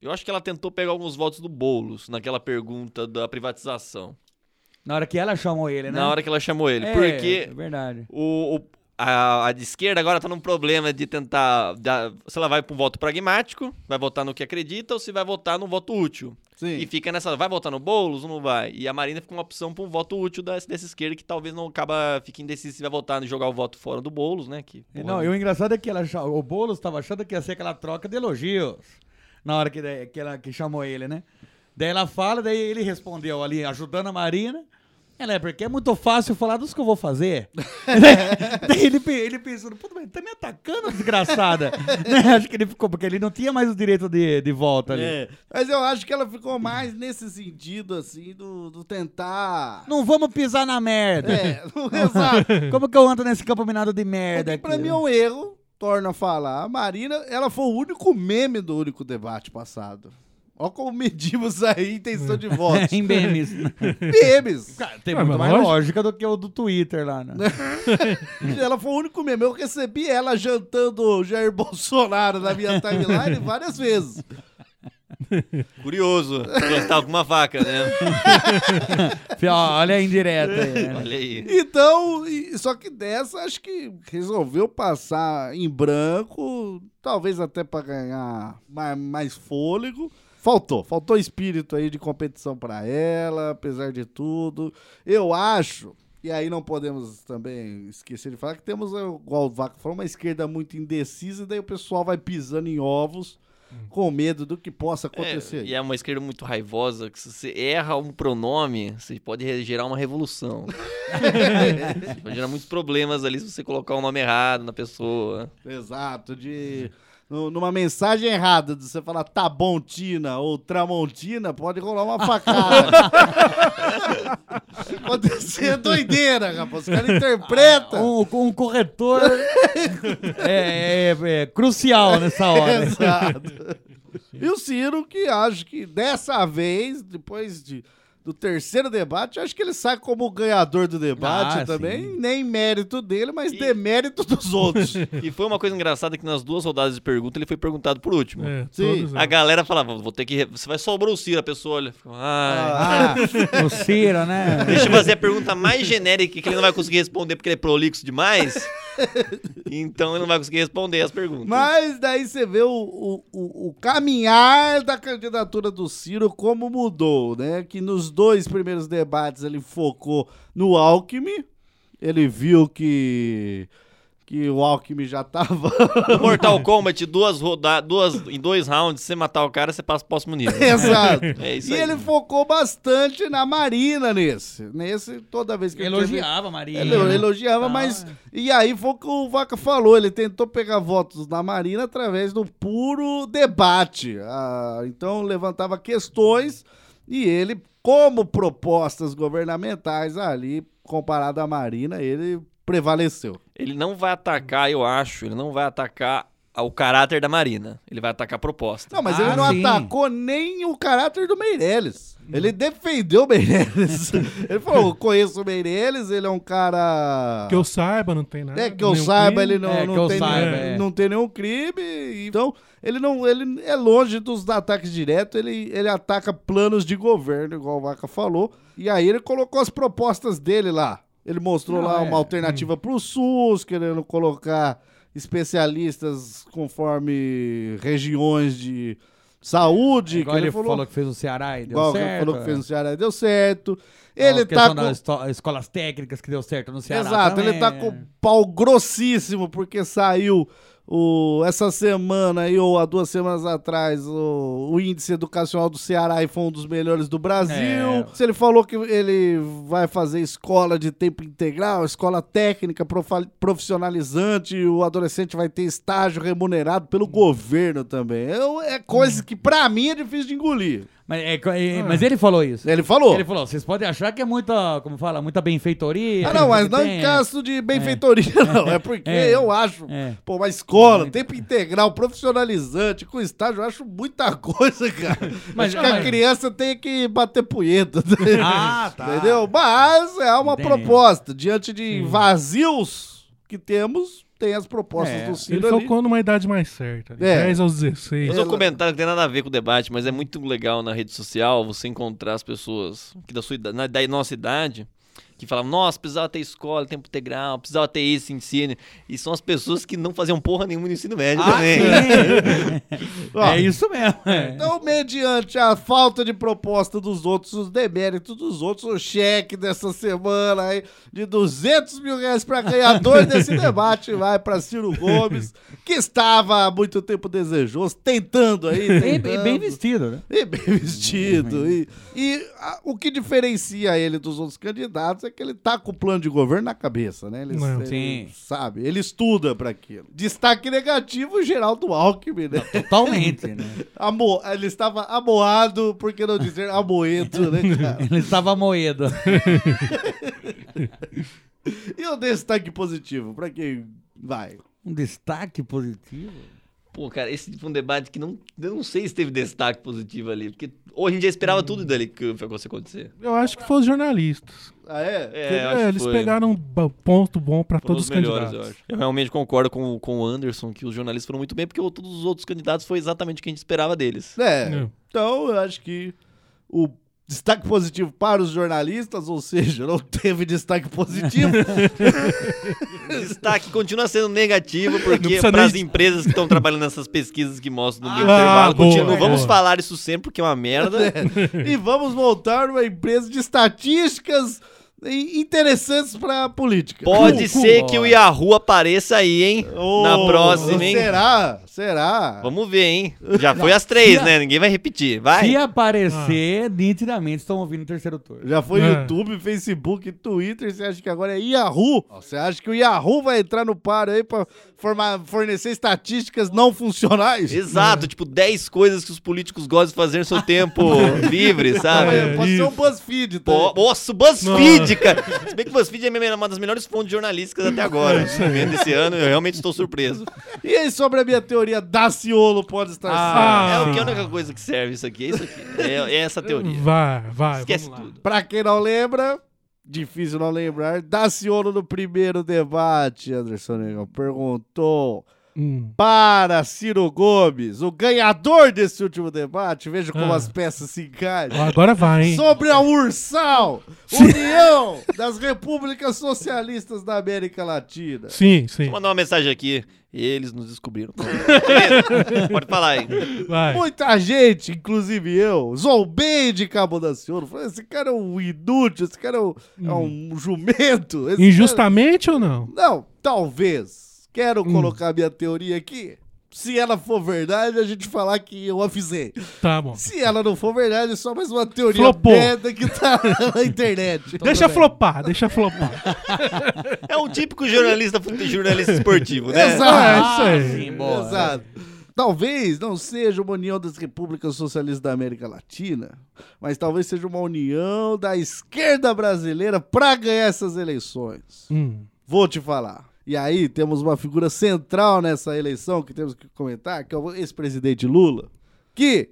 Eu acho que ela tentou pegar alguns votos do Boulos naquela pergunta da privatização. Na hora que ela chamou ele, né? Na hora que ela chamou ele. É, porque é verdade. o, o- a, a de esquerda agora tá num problema de tentar. se ela vai pra um voto pragmático, vai votar no que acredita, ou se vai votar no voto útil. Sim. E fica nessa. Vai votar no Boulos ou não vai? E a Marina fica uma opção pra um voto útil dessa, dessa esquerda que talvez não acaba. Fique indeciso se vai votar e jogar o voto fora do Boulos, né? Que, porra, Não, e o engraçado é que ela, o Boulos estava achando que ia ser aquela troca de elogios na hora que, que, ela, que chamou ele, né? Daí ela fala, daí ele respondeu ali, ajudando a Marina. Ela é porque é muito fácil falar dos que eu vou fazer. [laughs] daí ele, ele pensou, puta, mas tá me atacando, desgraçada. [laughs] Né? Acho que ele ficou, porque ele não tinha mais o direito de, de volta ali. É, mas eu acho que ela ficou mais nesse sentido, assim, do, do tentar. Não vamos pisar na merda. É, [laughs] exato. Como que eu ando nesse campo minado de merda Porque pra aqui? mim é um erro, torna a falar. A Marina, ela foi o único meme do único debate passado. Olha como medimos aí a intenção de votos. [laughs] em memes. memes. Tem Ah, muito mais lógica do que o do Twitter lá, né? [laughs] ela foi o único meme. Eu recebi ela jantando o Jair Bolsonaro na minha timeline [laughs] várias vezes. Curioso. Gostar com uma faca, né? Fio, Olha a indireta aí. né? Olha aí. Então, e- só que dessa, acho que resolveu passar em branco, talvez até pra ganhar mais, mais fôlego. Faltou, faltou espírito aí de competição pra ela, apesar de tudo. Eu acho, e aí não podemos também esquecer de falar que temos, eh, igual o Vaca falou, uma esquerda muito indecisa, e daí o pessoal vai pisando em ovos com medo do que possa acontecer. É, e é uma esquerda muito raivosa, que se você erra um pronome, você pode gerar uma revolução. [laughs] pode gerar muitos problemas ali se você colocar o nome errado na pessoa. Exato, de. Nu- Numa mensagem errada, de você falar tá bom, Tina, ou Tramontina, pode rolar uma facada. [laughs] pode ser doideira, rapaz. Os caras interpretam. Um, um corretor é, é- é crucial nessa hora. Exato. E o Ciro, que acho que dessa vez, depois de, do terceiro debate, acho que ele sai como o ganhador do debate Ah, também. Nem mérito dele, mas demérito dos [laughs] outros. E foi uma coisa engraçada que nas duas rodadas de pergunta ele foi perguntado por último. É, Sim. A galera falava, vou ter que. Você vai sobrou o Ciro, a pessoa olha. Ah, "Ai". o Ciro, né? Deixa eu fazer a pergunta mais genérica que ele não vai conseguir responder porque ele é prolixo demais. [laughs] Então ele não vai conseguir responder as perguntas. Mas daí você vê o, o, o, o caminhar da candidatura do Ciro, como mudou, né? Que nos dois primeiros debates ele focou no Alckmin. Ele viu que, que o Alckmin já tava. No [laughs] Mortal Kombat, duas roda duas, em dois rounds, você matar o cara, você passa pro próximo nível. [laughs] Exato. É isso e aí. ele focou bastante na Marina nesse. Nesse, toda vez que ele Elogiava a Marina. Ele elogiava, Ah, mas. E aí foi o que o Vaca falou. Ele tentou pegar votos na Marina através do puro debate. Ah, então levantava questões e ele, como propostas governamentais ali, comparado à Marina, ele prevaleceu. Ele não vai atacar, eu acho, ele não vai atacar o caráter da Marina. Ele vai atacar a proposta. Não, mas Ah, ele não sim. atacou nem o caráter do Meirelles. Ele defendeu o Meirelles. [laughs] ele falou: "Eu conheço o Meirelles, ele é um cara. Que eu saiba, não tem nada. É, que eu saiba, crime. ele não, É, não, tem, saiba, nenhum- é. não tem nenhum crime. Então, ele não ele é longe dos ataques diretos, ele, ele ataca planos de governo, igual o Vaca falou. E aí ele colocou as propostas dele lá. Ele mostrou Não, lá é. uma alternativa pro SUS, querendo colocar especialistas conforme regiões de saúde. Igual que ele falou, que fez o Ceará e deu igual certo. falou que fez é. no Ceará e deu certo. Ele Ele tá com... escolas técnicas que deu certo no Ceará Exato, também. ele tá com o pau grossíssimo porque saiu o, essa semana aí, ou há duas semanas atrás, o, o índice educacional do Ceará foi um dos melhores do Brasil. É. Se ele falou que ele vai fazer escola de tempo integral, escola técnica profissionalizante, o adolescente vai ter estágio remunerado pelo governo também. É, é coisa que pra mim é difícil de engolir. Mas, é, é, mas ele falou isso. Ele falou. Ele falou, vocês podem achar que é muita, como fala, muita benfeitoria. Ah, não, mas não tem, em caso de benfeitoria, [laughs] não. É porque É. eu acho, É. pô, uma escola, tempo integral, profissionalizante, com estágio, eu acho muita [laughs] coisa, cara. Mas- acho que a mas- criança tem que bater punheta. [laughs] Ah, tá. Entendeu? Mas é uma Entendi. proposta. Diante de vazios que temos, tem as propostas É. do Ele Ciro ali. focou numa idade mais certa. É. 10 aos 16. Mas um comentário que tem nada a ver com o debate, mas é muito legal na rede social você encontrar as pessoas que da sua idade, na- da nossa idade, que falam, nossa, precisava ter escola, tempo integral, precisava ter esse ensino. E são as pessoas que não faziam porra nenhuma no ensino médio Ah, também. [laughs] Ó, É isso mesmo. é. Então, mediante a falta de proposta dos outros, os deméritos dos outros, o cheque dessa semana aí de 200 mil reais para ganhador [laughs] desse debate vai para Ciro Gomes, que estava há muito tempo desejoso, tentando aí. E, e tentando. bem vestido, né? E bem vestido. E, e a- o que diferencia ele dos outros candidatos é que ele tá com o plano de governo na cabeça, né? Ele, Não. ele Sim. sabe, ele estuda para aquilo. Destaque negativo, Geraldo Alckmin, né? Totalmente, né? [laughs] Amo, ele estava amoado, por que não dizer amoedo, né, [laughs] cara? Ele estava moído. [laughs] E o destaque positivo, pra quem vai? Um destaque positivo? Pô, cara, esse foi um debate que não, eu não sei se teve destaque positivo ali, porque hoje em dia esperava tudo dali que fosse acontecer. Eu acho que foram os jornalistas. Ah, é? É, É, eles foi. pegaram um ponto bom pra Foram todos os melhores, candidatos. eu acho. Eu realmente concordo com, com o Anderson, que os jornalistas foram muito bem, porque todos os outros candidatos foi exatamente o que a gente esperava deles. É, É. então eu acho que o destaque positivo para os jornalistas, ou seja, não teve destaque positivo. O [laughs] destaque continua sendo negativo, porque para as nem- empresas que estão trabalhando nessas pesquisas que mostram no meio do Ah, intervalo, boa, continua. Vamos boa. falar isso sempre, porque é uma merda. e vamos montar uma empresa de estatísticas interessantes para a política. Pode ser que o Yahoo apareça aí, hein? na Oh, próxima, hein? Será? Será? Vamos ver, hein? Já foi às três, né? Ninguém vai repetir. Vai. Se aparecer, nitidamente estão ouvindo o terceiro turno. Já foi É. YouTube, Facebook, Twitter. Você acha que agora é Yahoo? Você acha que o Yahoo vai entrar no paro aí pra formar, fornecer estatísticas não funcionais? Exato, tipo 10 coisas que os políticos gostam de fazer no seu tempo [laughs] livre, sabe? É, pode ser um isso. BuzzFeed Pô, também. nossa, o BuzzFeed, cara. Se bem que o BuzzFeed é uma das melhores fontes jornalísticas até agora. Vendo esse ano, eu realmente estou surpreso. E aí, sobre a minha teoria, Daciolo pode estar Ah. É o que é a única coisa que serve isso aqui. É isso aqui. É, é essa teoria. Vai, vai. Esquece vamos lá. tudo. Pra quem não lembra, difícil não lembrar, Daciolo no primeiro debate, Anderson Negão, perguntou Hum. para Ciro Gomes, o ganhador desse último debate, veja como Ah. as peças se encaixam. Agora vai, hein? Sobre a Ursal, União das Repúblicas Socialistas da América Latina. Sim, sim. Vou mandar uma mensagem aqui. Eles nos descobriram. [laughs] Pode falar aí. Vai. Muita gente, inclusive eu, zombei de Cabo da Ciolo. Falei, esse cara é um inútil, esse cara é um, é um jumento. Injustamente ou não? cara- Não, talvez. Quero Hum. colocar minha teoria aqui. Se ela for verdade, a gente falar que eu avisei. Tá bom. Se ela não for verdade, é só mais uma teoria Flopou. merda que tá [laughs] na internet. Deixa flopar, deixa flopar. É um típico jornalista, jornalista esportivo, né? Exato. É isso aí. Sim, boa. Exato. Talvez não seja uma união das repúblicas socialistas da América Latina, mas talvez seja uma união da esquerda brasileira para ganhar essas eleições. Hum. Vou te falar. E aí temos uma figura central nessa eleição que temos que comentar, que é o ex-presidente Lula, que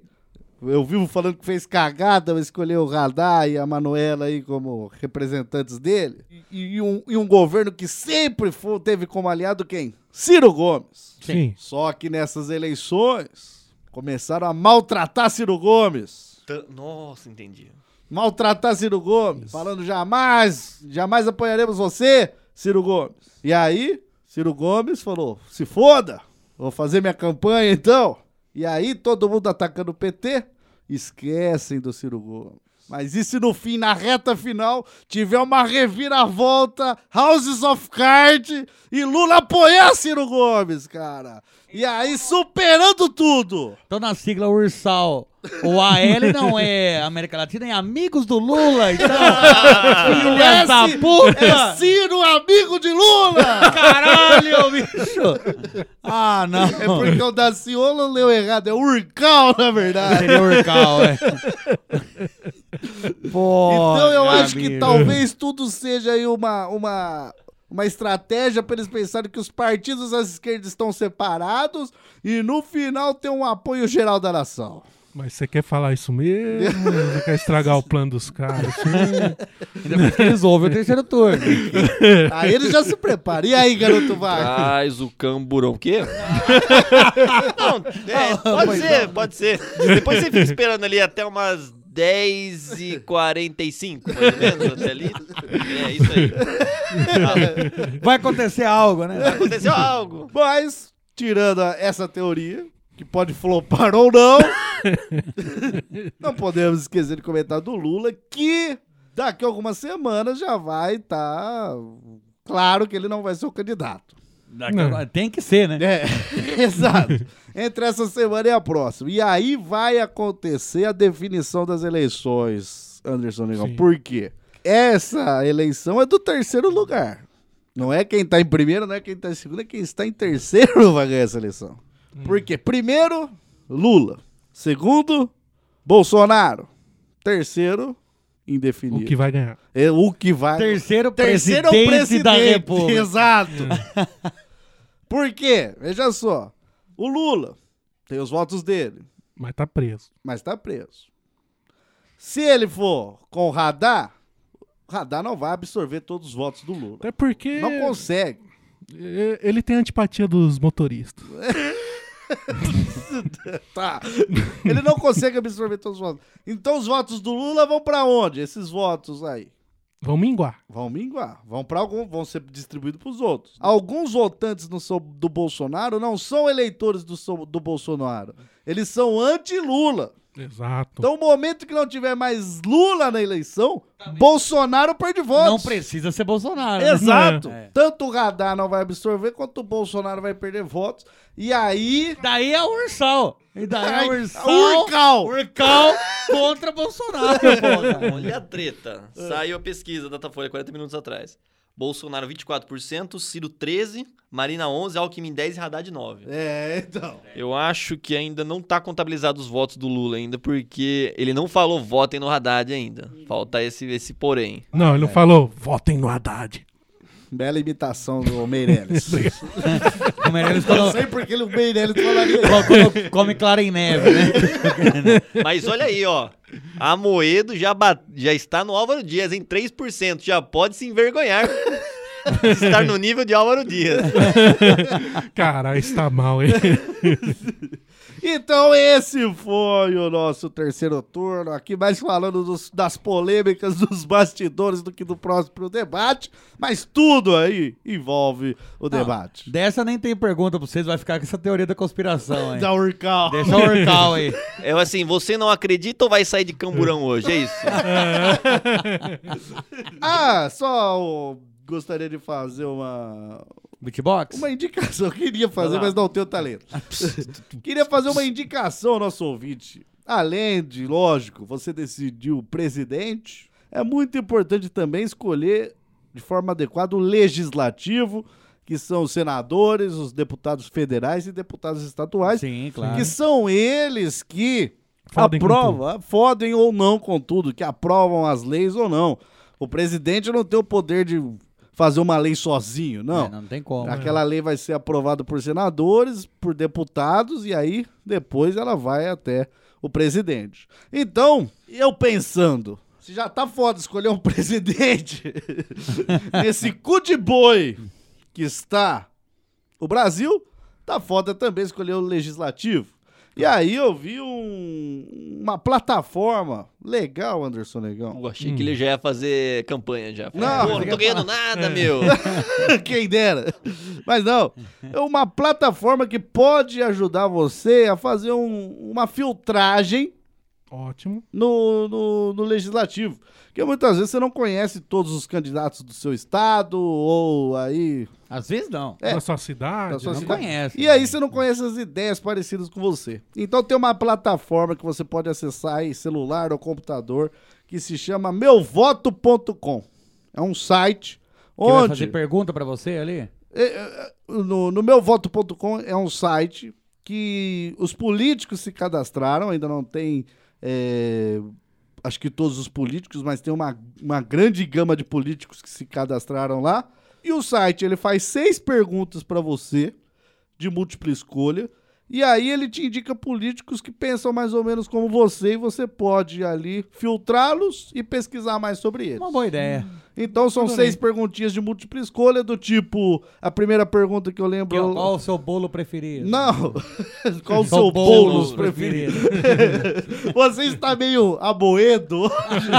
eu vivo falando que fez cagada, vai escolher o Radar e a Manuela aí como representantes dele. E, e um, e um governo que sempre foi- teve como aliado quem? Ciro Gomes. Sim. Só que nessas eleições começaram a maltratar Ciro Gomes. Tan- Nossa, entendi. Maltratar Ciro Gomes. Falando jamais, jamais apoiaremos você, Ciro Gomes. E aí, Ciro Gomes falou: se foda, vou fazer minha campanha então. E aí, todo mundo atacando o PT, esquecem do Ciro Gomes. Mas e se no fim, na reta final, tiver uma reviravolta, Houses of Card e Lula apoiar Ciro Gomes, cara? E aí, superando tudo. Então na sigla Ursal, o AL não é América Latina, é Amigos do Lula, então. [laughs] Filha da Esse puta! É Ciro, amigo de Lula! Caralho, bicho! Ah, não. É porque o Daciolo leu errado, é Urcal, na verdade. Seria Urcal, é. [laughs] Pô, Então eu acho que talvez tudo seja aí uma, uma, uma estratégia para eles pensarem que os partidos à esquerda estão separados e no final tem um apoio geral da nação. Mas você quer falar isso mesmo? [laughs] Você quer estragar o plano dos caras? [laughs] Ainda bem que eles ouvem o terceiro turno. [laughs] Aí eles já se preparam. E aí, garoto vai? Traz o camburão. O quê? Não, é, pode Pois ser, pode ser. Depois você fica esperando ali até umas 10h45, mais ou menos, até ali. É isso aí. [laughs] Vai acontecer algo, né? Aconteceu algo. Mas, tirando essa teoria, que pode flopar ou não, [laughs] não podemos esquecer de comentar do Lula, que daqui a algumas semanas já vai estar claro que ele não vai ser o candidato. Daqui a- Tem que ser, né? É, [laughs] exato. Entre essa semana e a próxima. E aí vai acontecer a definição das eleições, Anderson Negão. Sim. Por quê? Essa eleição é do terceiro lugar. Não é quem tá em primeiro, não é quem tá em segundo, é quem está em terceiro [laughs] vai ganhar essa eleição. Por quê? Primeiro, Lula. Segundo, Bolsonaro. Terceiro, indefinido. O que vai ganhar? É o que vai. Terceiro, Terceiro é o presidente, presidente da República. [laughs] Exato. Por quê? Veja só. O Lula tem os votos dele, Mas tá preso. mas tá preso. Se ele for com o radar, o radar não vai absorver todos os votos do Lula. Até porque Não consegue. ele tem antipatia dos motoristas. [laughs] tá. Ele não consegue absorver todos os votos. Então os votos do Lula vão pra onde? Esses votos aí. Vão minguar. Vão minguar, vão para algum, vão ser distribuídos para os outros. Alguns votantes no do Bolsonaro não são eleitores do, do Bolsonaro. Eles são anti-Lula. Exato. Então, no momento que não tiver mais Lula na eleição, Bolsonaro perde votos. Não precisa ser Bolsonaro. né? Exato. É. Tanto o radar não vai absorver, quanto o Bolsonaro vai perder votos. E aí. Daí é o Ursal. E daí é Ursal. Urcal. Urcal contra Bolsonaro, porra. Olha a treta. Saiu a pesquisa da Datafolha 40 minutos atrás. Bolsonaro 24%, Ciro 13%, Marina 11%, Alckmin 10% e Haddad 9%. É, então. Eu acho que ainda não tá contabilizado os votos do Lula ainda, porque ele não falou votem no Haddad ainda. Falta esse, esse porém. Não, ele não falou, votem no Haddad. Bela imitação do Meirelles. [laughs] O Meirelles Não quando, sei porque o Meirelles falaria [laughs] quando come clara em neve, né? [laughs] Mas olha aí, ó. A Moedo já, ba- já está no Álvaro Dias em 3%. Já pode se envergonhar de estar no nível de Álvaro Dias. Caralho, está mal, hein? Então esse foi o nosso terceiro turno, aqui mais falando dos- das polêmicas [laughs] dos bastidores do que do próximo debate, mas tudo aí envolve o debate. Dessa nem tem pergunta pra vocês, vai ficar com essa teoria da conspiração aí. Da Urcal. Deixa o Urcal aí. [laughs] É assim, você não acredita ou vai sair de camburão hoje? É isso? [laughs] Ah, só ó, gostaria de fazer uma Beatbox? uma indicação, Eu queria fazer, mas não tenho talento. [laughs] queria fazer uma indicação ao nosso ouvinte. Além de, lógico, você decidir o presidente, é muito importante também escolher de forma adequada o legislativo, que são os senadores, os deputados federais e deputados estaduais, Sim, claro. que são eles que Fodem aprovam, fodem ou não com tudo, que aprovam as leis ou não. O presidente não tem o poder de fazer uma lei sozinho, não. É, não tem como. Aquela lei vai ser aprovada por senadores, por deputados, e aí depois ela vai até o presidente. Então, eu pensando, se já tá foda escolher um [laughs] presidente [laughs] nesse cu de boi que está o Brasil, tá foda também escolher o legislativo. E aí eu vi um- uma plataforma legal, Anderson Negão. Eu achei que ele já ia fazer campanha já. Não, Pô, não tô ganhando nada, É. meu. [laughs] Quem dera. Mas não, é uma plataforma que pode ajudar você a fazer um- uma filtragem Ótimo. no, no, no legislativo. Porque muitas vezes você não conhece todos os candidatos do seu estado, ou aí. Às vezes não. É. Na sua cidade. da sua né? cidade. conhece, E aí você não conhece as ideias parecidas com você. Então tem uma plataforma que você pode acessar aí, celular ou computador, que se chama meuvoto.com. É um site Que vai onde fazer pergunta pra você ali? é, é, no, no meuvoto.com é um site que os políticos se cadastraram, ainda não tem. É, acho que todos os políticos, mas tem uma, uma grande gama de políticos que se cadastraram lá. E o site ele faz seis perguntas para você, de múltipla escolha. E aí ele te indica políticos que pensam mais ou menos como você e você pode ali filtrá-los e pesquisar mais sobre eles. Uma boa ideia. Então são seis perguntinhas de múltipla escolha, do tipo, a primeira pergunta que eu lembro. Que- Qual o seu bolo preferido? Não! [laughs] Qual o seu bolo bolo preferido? [laughs] Você está meio aboedo hoje?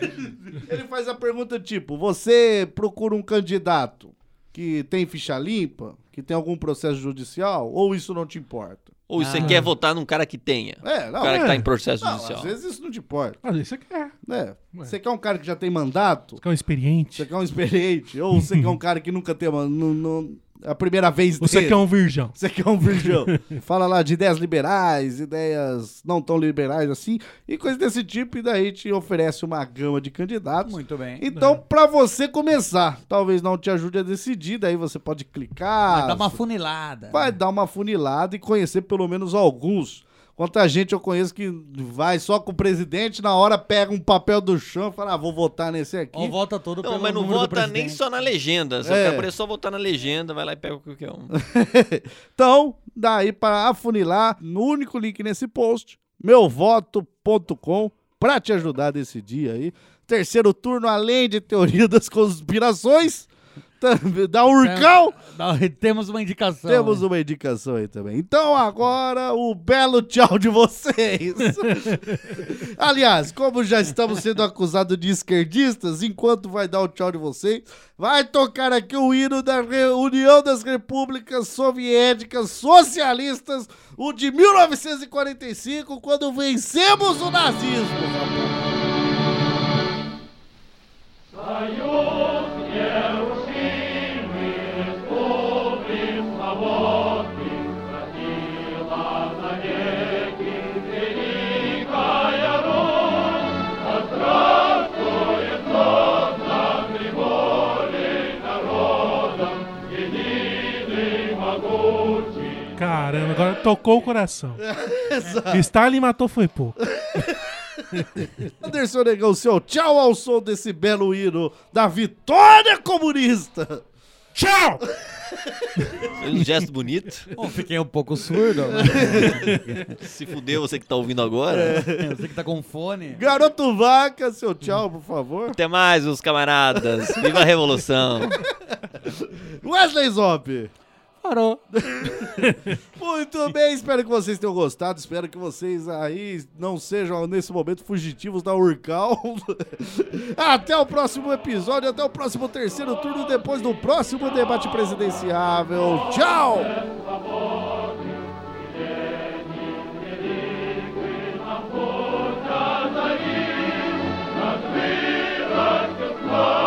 [laughs] Ele faz a pergunta tipo: você procura um candidato que tem ficha limpa, que tem algum processo judicial, ou isso não te importa? Ou você Ah. quer votar num cara que tenha? É, não. O cara é. que tá em processo Não, judicial. Às vezes isso não te importa. Às vezes você quer. né? Você quer um cara que já tem mandato? Você quer um experiente? Você quer um experiente? Ou você quer um cara que nunca tem nu- nu- a primeira vez Você dele? quer um virgão. Você quer um virgão. [laughs] Fala lá de ideias liberais, ideias não tão liberais assim, e coisas desse tipo, e daí te oferece uma gama de candidatos. Muito bem. Então, pra você começar, talvez não te ajude a decidir, daí você pode clicar. Vai dar uma funilada. Vai dar uma funilada e conhecer pelo menos alguns. Quanta gente eu conheço que vai só com o presidente, na hora pega um papel do chão e fala, ah, vou votar nesse aqui. Ou volta todo Não, pelo mas não vota nem só na legenda. Se É. eu só votar na legenda, vai lá e pega qualquer um. [laughs] então, daí para afunilar, no único link nesse post, meuvoto.com, pra te ajudar nesse dia aí. Terceiro turno, além de teoria das conspirações, um urcão. Dá- [laughs] Temos uma indicação. Temos uma indicação aí também. Então agora o belo tchau de vocês. [laughs] Aliás, como já estamos sendo acusados de esquerdistas, enquanto vai dar o tchau de vocês, vai tocar aqui o hino da União das Repúblicas Soviéticas Socialistas, o de 1945, quando vencemos o nazismo, rapaz. Agora tocou o coração. [laughs] Exato. Stalin matou foi pouco. [laughs] Anderson Negão, seu tchau ao som desse belo hino da vitória comunista. Tchau! Fez um gesto bonito. Bom, fiquei um pouco surdo. [laughs] Se fudeu você que tá ouvindo agora. É. Você que tá com fone. Garoto Vaca, seu tchau, por favor. Até mais, meus camaradas. Viva a revolução. Wesley Zop. Parou. [laughs] Muito bem, espero que vocês tenham gostado. Espero que vocês aí não sejam, nesse momento, fugitivos da Urcal. [laughs] até o próximo episódio, até o próximo terceiro turno, depois do próximo debate presidenciável. Tchau! Oh!